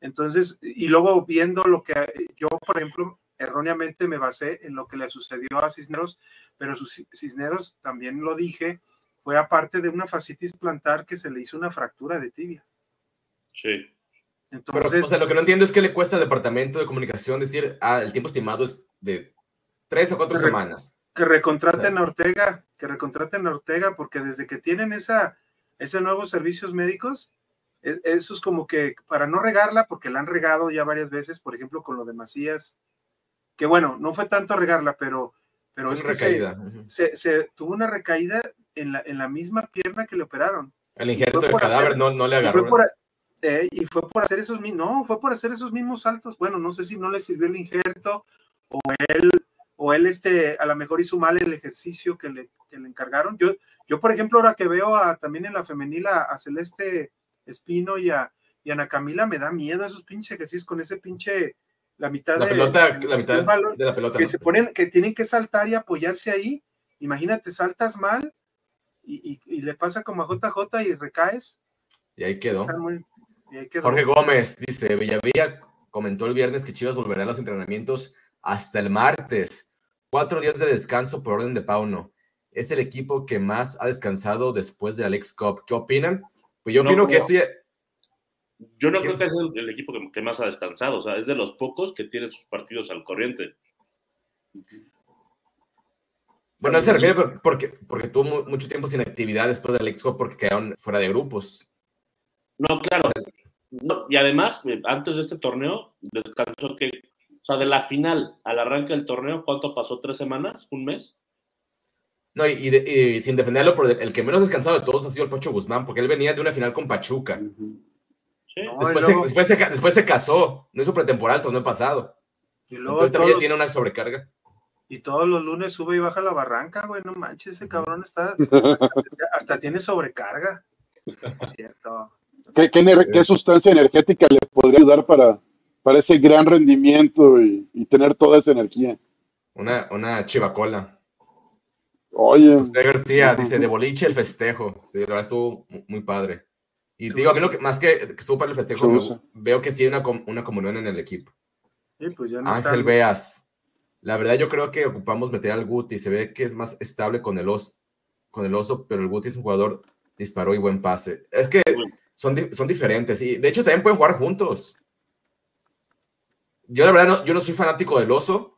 Entonces, y luego viendo lo que yo, por ejemplo, erróneamente me basé en lo que le sucedió a Cisneros, pero Cisneros, también lo dije, fue aparte de una fascitis plantar que se le hizo una fractura de tibia. Sí. Entonces, pero, o sea, lo que no entiendo es que le cuesta al departamento de comunicación decir, ah, el tiempo estimado es de tres o cuatro semanas. Que recontraten a Ortega, que recontraten a Ortega, porque desde que tienen esa, ese nuevos servicios médicos, e, eso es como que para no regarla, porque la han regado ya varias veces, por ejemplo, con lo de Macías, que bueno, no fue tanto regarla, pero, pero es que se, se, tuvo una recaída en la, en la misma pierna que le operaron. El injerto del cadáver no, no, le agarró. Y fue, por, eh, y fue por hacer esos mismos, no, fue por hacer esos mismos saltos. Bueno, no sé si no le sirvió el injerto o él, o él este, a lo mejor hizo mal el ejercicio que le, que le encargaron. Yo, yo, por ejemplo, ahora que veo a, también en la femenil a, Celeste Espino y a, y Ana Camila, me da miedo esos pinches ejercicios con ese pinche la mitad, la de, pelota, la mitad de la pelota. Que se ponen, que tienen que saltar y apoyarse ahí. Imagínate, saltas mal y, y, le pasa como a JJ y recaes. Y ahí quedó. Jorge Gómez dice, Villavilla comentó el viernes que Chivas volverá a los entrenamientos hasta el martes. Cuatro días de descanso por orden de Pauno. Es el equipo que más ha descansado después de Alex Cop. ¿Qué opinan? Pues yo opino que este yo no creo que es el, equipo que, más ha descansado, o sea, es de los pocos que tiene sus partidos al corriente. Bueno, se refiere porque, porque tuvo mucho tiempo sin actividad después del Alex porque quedaron fuera de grupos. No, claro. y además, eh, antes de este torneo, descansó que, o sea, de la final al arranque del torneo, ¿cuánto pasó? ¿Tres semanas? ¿Un mes? No, y, sin defenderlo, por el que menos descansado de todos ha sido el Pocho Guzmán, porque él venía de una final con Pachuca después, se, después, se, casó, no hizo pretemporal el torneo pasado. Y luego también tiene una sobrecarga. Y todos los lunes sube y baja la barranca, güey, no manches, ese cabrón está, hasta, tiene sobrecarga. cierto. ¿Qué, sustancia energética le podría ayudar para, para ese gran rendimiento y, tener toda esa energía? Una, una chivacola. Oye. José García dice, de boliche el festejo. Sí, la verdad estuvo muy padre. Y digo, a mí lo que más que, que estuvo para el festejo, veo que sí hay una, una comunión en el equipo. Pues Ángel Veas. La verdad, yo creo que ocupamos meter al Guti. Se ve que es más estable con el oso, con el oso pero el Guti es un jugador disparó y buen pase. Es que son, son diferentes. Y de hecho, también pueden jugar juntos. Yo, la verdad, no, yo no soy fanático del oso,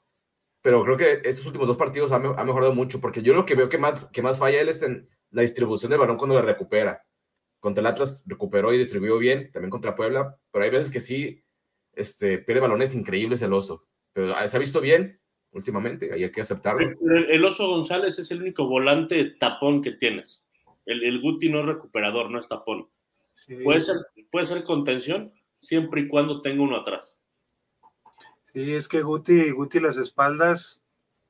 pero creo que estos últimos dos partidos ha, ha mejorado mucho. Porque yo lo que veo que más, que más falla él es en la distribución del balón cuando la recupera contra el Atlas recuperó y distribuyó bien, también contra Puebla, pero hay veces que sí este, pierde balones increíbles el oso. Pero se ha visto bien últimamente, hay que aceptarlo. El, oso González es el único volante tapón que tienes. El, el Guti no es recuperador, no es tapón. Puede, ser, puede ser contención siempre y cuando tenga uno atrás. Sí, es que Guti, Guti las espaldas,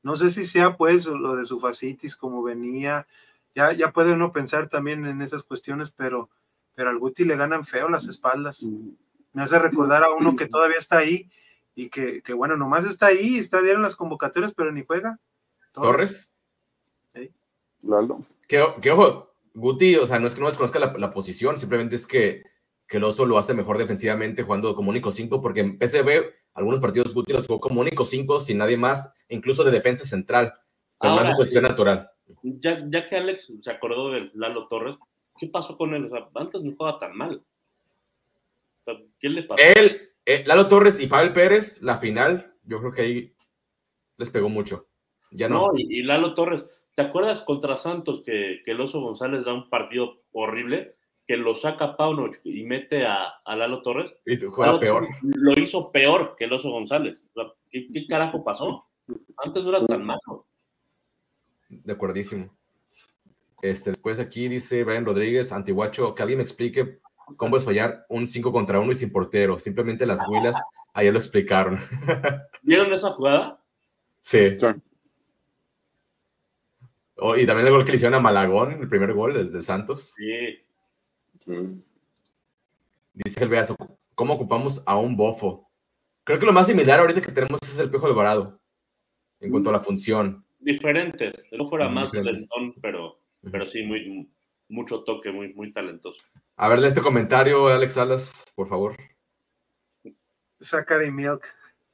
no sé si sea pues lo de su facitis como venía, ya, ya puede uno pensar también en esas cuestiones, pero, pero al Guti le ganan feo las espaldas. Me hace recordar a uno que todavía está ahí y que, que bueno, nomás está ahí, está bien en las convocatorias, pero ni juega. ¿Torres? Sí. Que, ojo, Guti, o sea, no es que no desconozca la, la posición, simplemente es que, que el oso lo hace mejor defensivamente jugando como único 5, porque en PCB algunos partidos Guti los jugó como único 5 sin nadie más, incluso de defensa central, no es su posición natural ya, ya que Alex se acordó de Lalo Torres, ¿qué pasó con él? O sea, antes no jugaba tan mal. ¿Qué le pasó? Él, eh, Lalo Torres y Pavel Pérez, la final, yo creo que ahí les pegó mucho. Ya no. y, Lalo Torres, ¿te acuerdas contra Santos que, que el Oso González da un partido horrible? Que lo saca Pauno y mete a, a Lalo Torres. Y juega peor. Lo hizo peor que el Oso González. ¿Qué, ¿Qué, carajo pasó? Antes no era tan malo. De acuerdísimo. Este, después aquí dice Brian Rodríguez, Antiguacho, que alguien me explique cómo es fallar un 5 contra 1 y sin portero. Simplemente las huilas ayer lo explicaron. ¿Vieron esa jugada? Sí. Oh, y también el gol que le hicieron a Malagón, el primer gol del, Santos. Sí. Dice el Beazo, ¿cómo ocupamos a un bofo? Creo que lo más similar ahorita que tenemos es el Pejo Alvarado, en cuanto a la función. Diferente, no fuera más lentón, pero, pero sí, muy, mucho toque, muy, muy talentoso. A ver, este comentario, Alex Salas, por favor. Zachary Milk.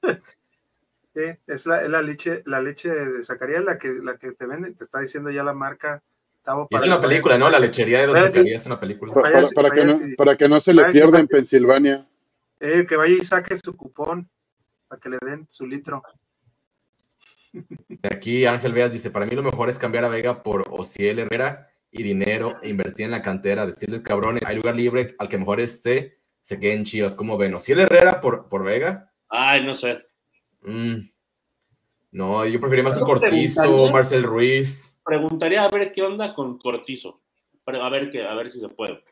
sí, es la, la, leche, la leche de Zacarías la que, la que te vende, te está diciendo ya la marca. Es una película, ¿no? La lechería de Don Zacarías es una película. Para, que no, para, que no, se le pierda en Pensilvania. Eh, que vaya y saque su cupón para que le den su litro. Aquí Ángel Veas dice, para mí lo mejor es cambiar a Vega por Ociel Herrera y dinero e invertir en la cantera, decirles cabrones, hay lugar libre al que mejor esté, se queden chivas, como ven? ¿Ociel Herrera por, por Vega? Ay, no sé. Mm. No, yo preferiría más a Cortizo, Marcel Ruiz. Preguntaría a ver qué onda con Cortizo. A ver, qué, a ver si se puede.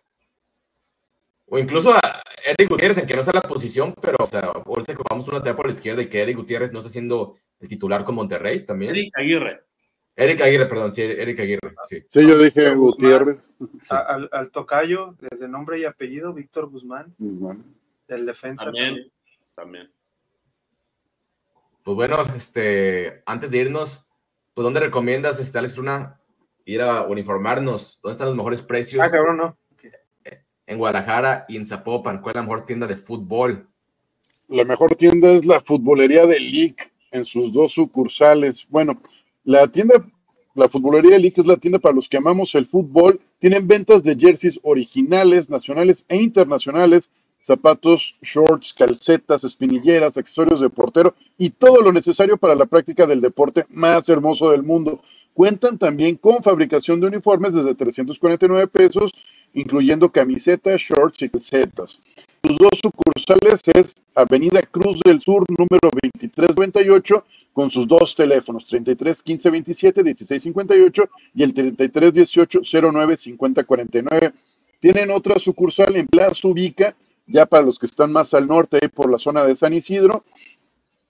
O incluso a Eric Gutiérrez, en que no sea la posición, pero o sea, ahorita que vamos una tarea por la izquierda y que Eric Gutiérrez no está siendo el titular con Monterrey también. Eric Aguirre. Eric Aguirre, perdón, sí, Eric Aguirre, sí. Sí, yo dije Gutiérrez. Al, tocayo, de nombre y apellido, Víctor Guzmán. Del defensa. También, también. Pues bueno, este, antes de irnos, pues ¿dónde recomiendas, este, Alex Luna, ir a uniformarnos? ¿Dónde están los mejores precios? Ah, cabrón, no. En Guadalajara y en Zapopan, ¿cuál es la mejor tienda de fútbol? La mejor tienda es la futbolería de League en sus dos sucursales. Bueno, la tienda, la futbolería Elite es la tienda para los que amamos el fútbol. Tienen ventas de jerseys originales, nacionales e internacionales, zapatos, shorts, calcetas, espinilleras, accesorios de portero y todo lo necesario para la práctica del deporte más hermoso del mundo. Cuentan también con fabricación de uniformes desde 349 pesos, incluyendo camisetas, shorts y calcetas. Sus dos sucursales es Avenida Cruz del Sur, número 2398 con sus dos teléfonos, 33 15 27 16 58 y el 33 18 09 50 49. Tienen otra sucursal en Plaza Ubica, ya para los que están más al norte, por la zona de San Isidro,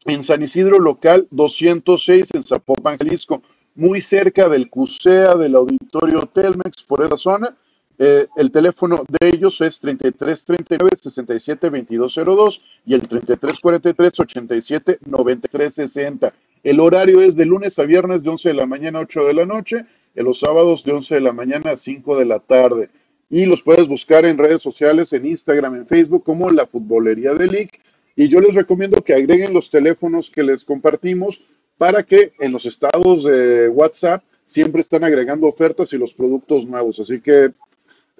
en San Isidro local 206 en Zapopan, Jalisco, muy cerca del CUSEA, del Auditorio Telmex, por esa zona. Eh, el teléfono de ellos es 33 39 67 2202 y el 33 43 87 93 60. El horario es de lunes a viernes de 11 de la mañana a 8 de la noche, en los sábados de 11 de la mañana a 5 de la tarde. Y los puedes buscar en redes sociales, en Instagram, en Facebook, como la Futbolería de League. Y yo les recomiendo que agreguen los teléfonos que les compartimos para que en los estados de WhatsApp siempre están agregando ofertas y los productos nuevos. Así que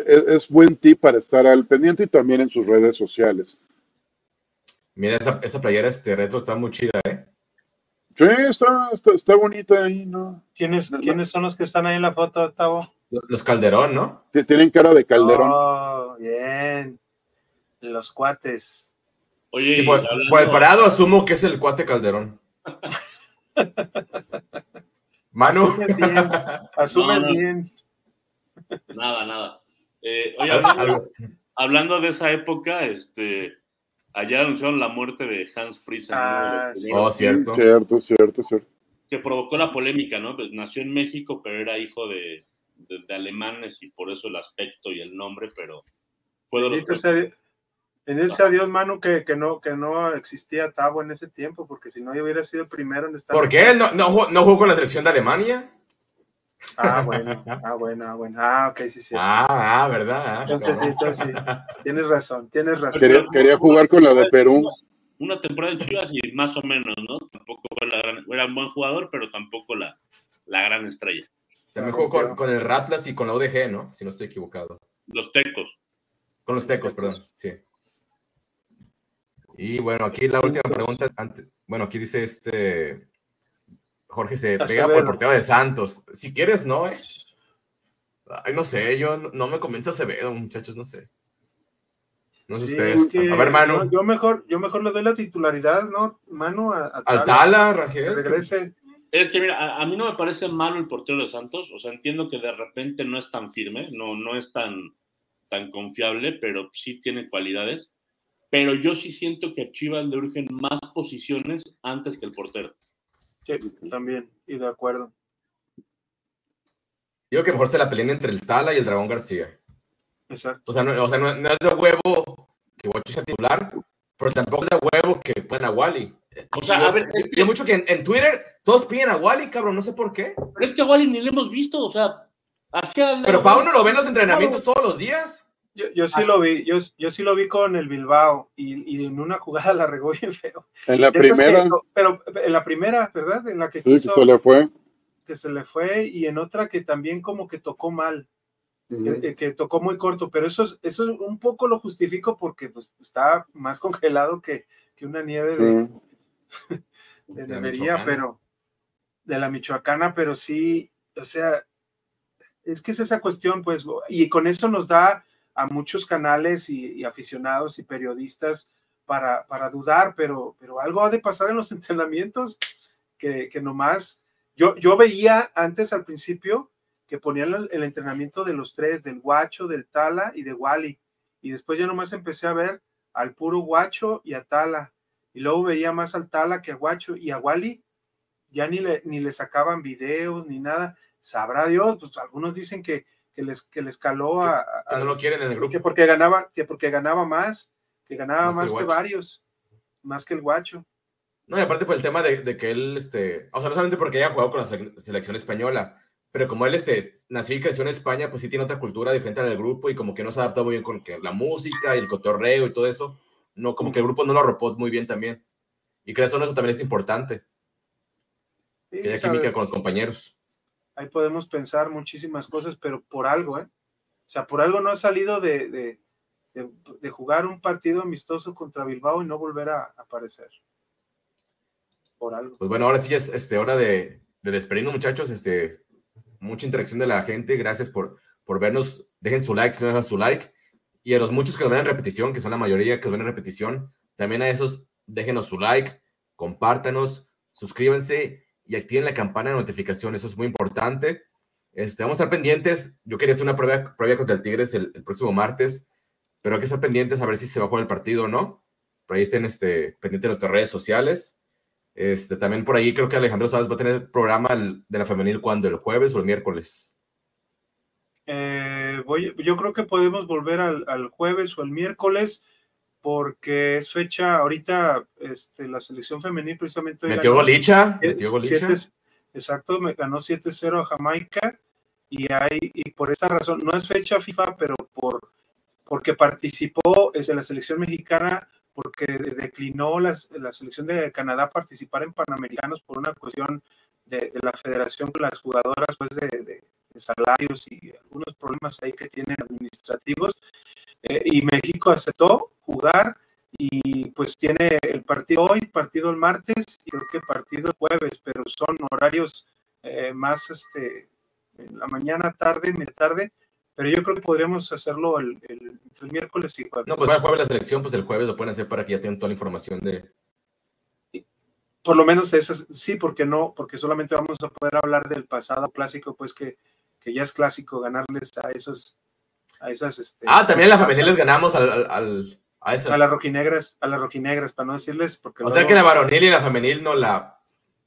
es, buen tip para estar al pendiente y también en sus redes sociales. Mira, esa, playera este retro está muy chida, ¿eh? Sí, está, está, bonita ahí, ¿no? ¿Quiénes, ¿Quiénes son los que están ahí en la foto, Tavo? Los Calderón, ¿no? Tienen cara de Calderón. Oh, bien. Los cuates. Oye, por, el parado asumo que es el cuate Calderón. Manu. Asumes bien. Asumes bien. Nada, nada. Eh, hablando, de esa época, este, allá anunciaron la muerte de Hans Friesen. Ah, oh, cierto. Cierto, cierto, cierto. Que provocó la polémica, ¿no? Pues, nació en México, pero era hijo de, alemanes y por eso el aspecto y el nombre, pero fue de los... En ese adiós, Manu, que, que, no, que no existía Tavo en ese tiempo, porque si no, yo hubiera sido el primero en estar. ¿Por qué? ¿No, no, no jugó con la selección de Alemania? Ah, bueno, ah, bueno, ah, bueno. Ah, ok, sí, sí. Ah, ah, verdad. Entonces sí, entonces sí. Tienes razón, tienes razón. Quería, jugar con la de Perú. Una temporada en Chivas y más o menos, ¿no? Tampoco fue la gran, era un buen jugador, pero tampoco la, la gran estrella. También jugó con, el Ratlas y con la UDG, ¿no? Si no estoy equivocado. Los Tecos. Con los Tecos, perdón, sí. Y bueno, aquí la última pregunta. bueno, aquí dice este. Jorge se pega por el portero de Santos. Si quieres, no, eh. Ay, no sé, yo no, me convence Acevedo, muchachos, no sé. No sé ustedes. a ver, Manu. yo, mejor, yo mejor le doy la titularidad, ¿no? Manu a, Al Tala, Rangel. Regrese. Es que mira, a, mí no me parece malo el portero de Santos, o sea, entiendo que de repente no es tan firme, no, no es tan, tan confiable, pero sí tiene cualidades. Pero yo sí siento que a Chivas le urgen más posiciones antes que el portero. Sí, también, y de acuerdo. Digo que mejor se la peleen entre el Tala y el Dragón García. Exacto. O sea, no, o sea, no, es de huevo que Guacho sea titular, pero tampoco es de huevo que puedan a Wally. O sea, a ver, es mucho que en, Twitter todos piden a Wally, cabrón, no sé por qué. Pero es que a Wally ni le hemos visto, o sea, hacia. Pero Pau no lo ve en los entrenamientos todos los días. Yo, yo sí lo vi, yo, yo, sí lo vi con el Bilbao y, y, en una jugada la regó bien feo. En la primera. pero en la primera, ¿verdad? En la que, sí, que se le fue. Que se le fue y en otra que también como que tocó mal. que, tocó muy corto, pero eso, eso un poco lo justifico porque pues, está más congelado que, que una nieve de, de, debería, pero de la Michoacana, pero sí, o sea, es que es esa cuestión, pues, y con eso nos da a muchos canales y, aficionados y periodistas para, para, dudar, pero, pero algo ha de pasar en los entrenamientos que, que nomás, yo, yo veía antes al principio que ponían el, el, entrenamiento de los tres, del guacho, del tala y de Wally, y después ya nomás empecé a ver al puro guacho y a tala, y luego veía más al Tala que a Guacho y a Wally, ya ni le, ni le sacaban videos ni nada. Sabrá Dios, pues algunos dicen que, que les, que les caló a, no lo quieren en el grupo. Que porque ganaba, que porque ganaba más, que ganaba más, que, varios, más que el Guacho. No, y aparte por el tema de, de, que él, este, o sea, no solamente porque haya jugado con la selección española, pero como él este, nació y creció en España, pues sí tiene otra cultura diferente del grupo y como que no se adapta muy bien con que la música y el cotorreo y todo eso no, como que el grupo no lo arropó muy bien también. Y creo que eso también es importante. que haya química con los compañeros. Ahí podemos pensar muchísimas cosas, pero por algo, ¿eh? O sea, por algo no ha salido de, de, de, jugar un partido amistoso contra Bilbao y no volver a, aparecer. Por algo. Pues bueno, ahora sí es este, hora de, de despedirnos, muchachos. Este, mucha interacción de la gente. Gracias por, por vernos. Dejen su like si no dejan su like. Y a los muchos que lo ven en repetición, que son la mayoría que lo ven en repetición, también a esos déjenos su like, compártanos, suscríbanse y activen la campana de notificación. Eso es muy importante. Este, vamos a estar pendientes. Yo quería hacer una prueba, prueba contra el Tigres el, próximo martes, pero hay que estar pendientes a ver si se va a jugar el partido o no. Por ahí estén este, pendientes de nuestras redes sociales. Este, también por ahí creo que Alejandro Sáenz va a tener programa de la femenil cuando el jueves o el miércoles. Eh, voy, yo creo que podemos volver al, jueves o el miércoles porque es fecha ahorita este, la selección femenil precisamente metió golicha, metió golicha. exacto me ganó 7-0 a Jamaica y hay y por esa razón no es fecha FIFA pero por porque participó es la selección mexicana porque declinó la, la, selección de Canadá participar en Panamericanos por una cuestión de, la federación con las jugadoras pues de de salarios y algunos problemas ahí que tienen administrativos. Eh, y México aceptó jugar y pues tiene el partido hoy, partido el martes y creo que partido el jueves, pero son horarios eh, más este, en la mañana, tarde, media tarde, pero yo creo que podríamos hacerlo el, el, miércoles y jueves. No, pues el jueves la selección, pues el jueves lo pueden hacer para que ya tengan toda la información de... Por lo menos esas, sí, porque no, porque solamente vamos a poder hablar del pasado clásico, pues que que ya es clásico ganarles a esos, a esas, este, Ah, también a la femenil les ganamos al, al, a esas. A las rojinegras, a las rojinegras, para no decirles, porque. O sea que la varonil y la femenil no la.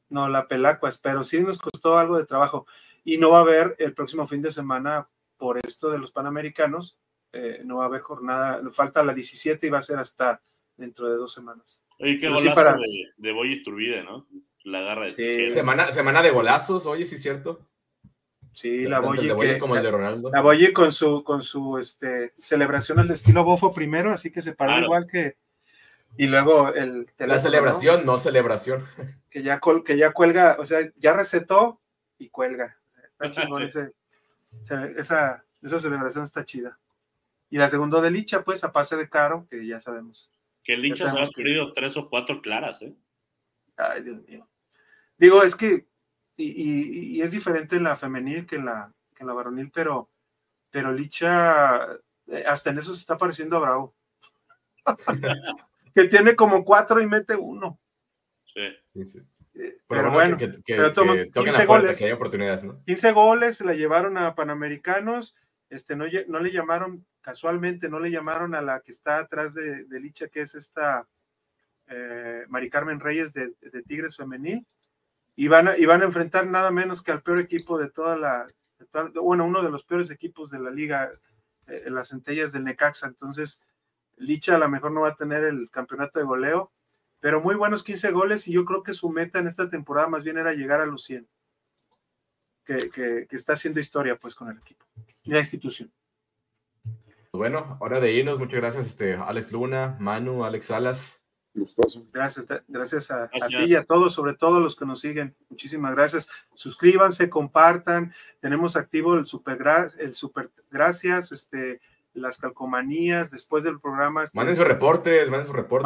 No, la pelacuas, pero sí nos costó algo de trabajo. Y no va a haber el próximo fin de semana, por esto de los panamericanos, eh, no va a haber jornada, falta la 17 y va a ser hasta dentro de dos semanas. Oye, qué golazo para... de, de Boy Turbide, ¿no? La garra de semana, semana de golazos, oye, sí es cierto. Sí, la Boyi. como el de Ronaldo. La Boyi con su, con su este, celebración al estilo bofo primero, así que se paró igual que. Y luego el La celebración, ¿no? celebración. Que ya, que ya cuelga, o sea, ya recetó y cuelga. Está chingón ese, esa, esa celebración está chida. Y la segunda de Licha, pues, a pase de caro, que ya sabemos. Que Licha se ha perdido tres o cuatro claras, ¿eh? Ay, Dios mío. Digo, es que, y, es diferente la femenil que la, que la varonil, pero, pero Licha, eh, hasta en eso se está pareciendo a Bravo. que tiene como cuatro y mete uno. Sí. Eh, pero, bueno, que, pero 15 goles, que hay oportunidades, ¿no? 15 goles, se la llevaron a Panamericanos, este, no, no le llamaron, casualmente, no le llamaron a la que está atrás de, de Licha, que es esta eh, Mari Carmen Reyes de, Tigres Femenil, y van, a, a enfrentar nada menos que al peor equipo de toda la, bueno, uno de los peores equipos de la liga, eh, las centellas del Necaxa, entonces Licha a lo mejor no va a tener el campeonato de goleo, pero muy buenos 15 goles y yo creo que su meta en esta temporada más bien era llegar a los 100, que, que está haciendo historia pues con el equipo y la institución. Bueno, hora de irnos. Muchas gracias, este, Alex Luna, Manu, Alex Salas. Gracias, gracias a, ti y a todos, sobre todo los que nos siguen. Muchísimas gracias. Suscríbanse, compartan. Tenemos activo el super, el super gracias, este, las calcomanías después del programa. Este, manden sus reportes, manden sus reportes.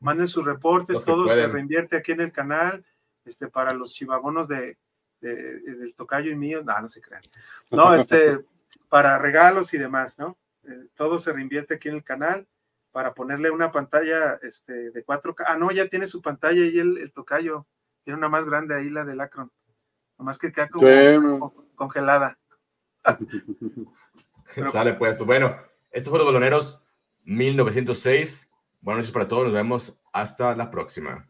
Manden, sus reportes, todo se reinvierte aquí en el canal. Este, para los chivabonos de, del tocayo y mío, no, no se crean. No, este, para regalos y demás, ¿no? Eh, todo se reinvierte aquí en el canal para ponerle una pantalla este, de 4K. Ah, no, ya tiene su pantalla y el, el tocayo. Tiene una más grande ahí, la del Acron. Nomás que queda como congelada. Sale pues, bueno, esto fue Los Baloneros 1906. Buenas noches para todos, nos vemos hasta la próxima.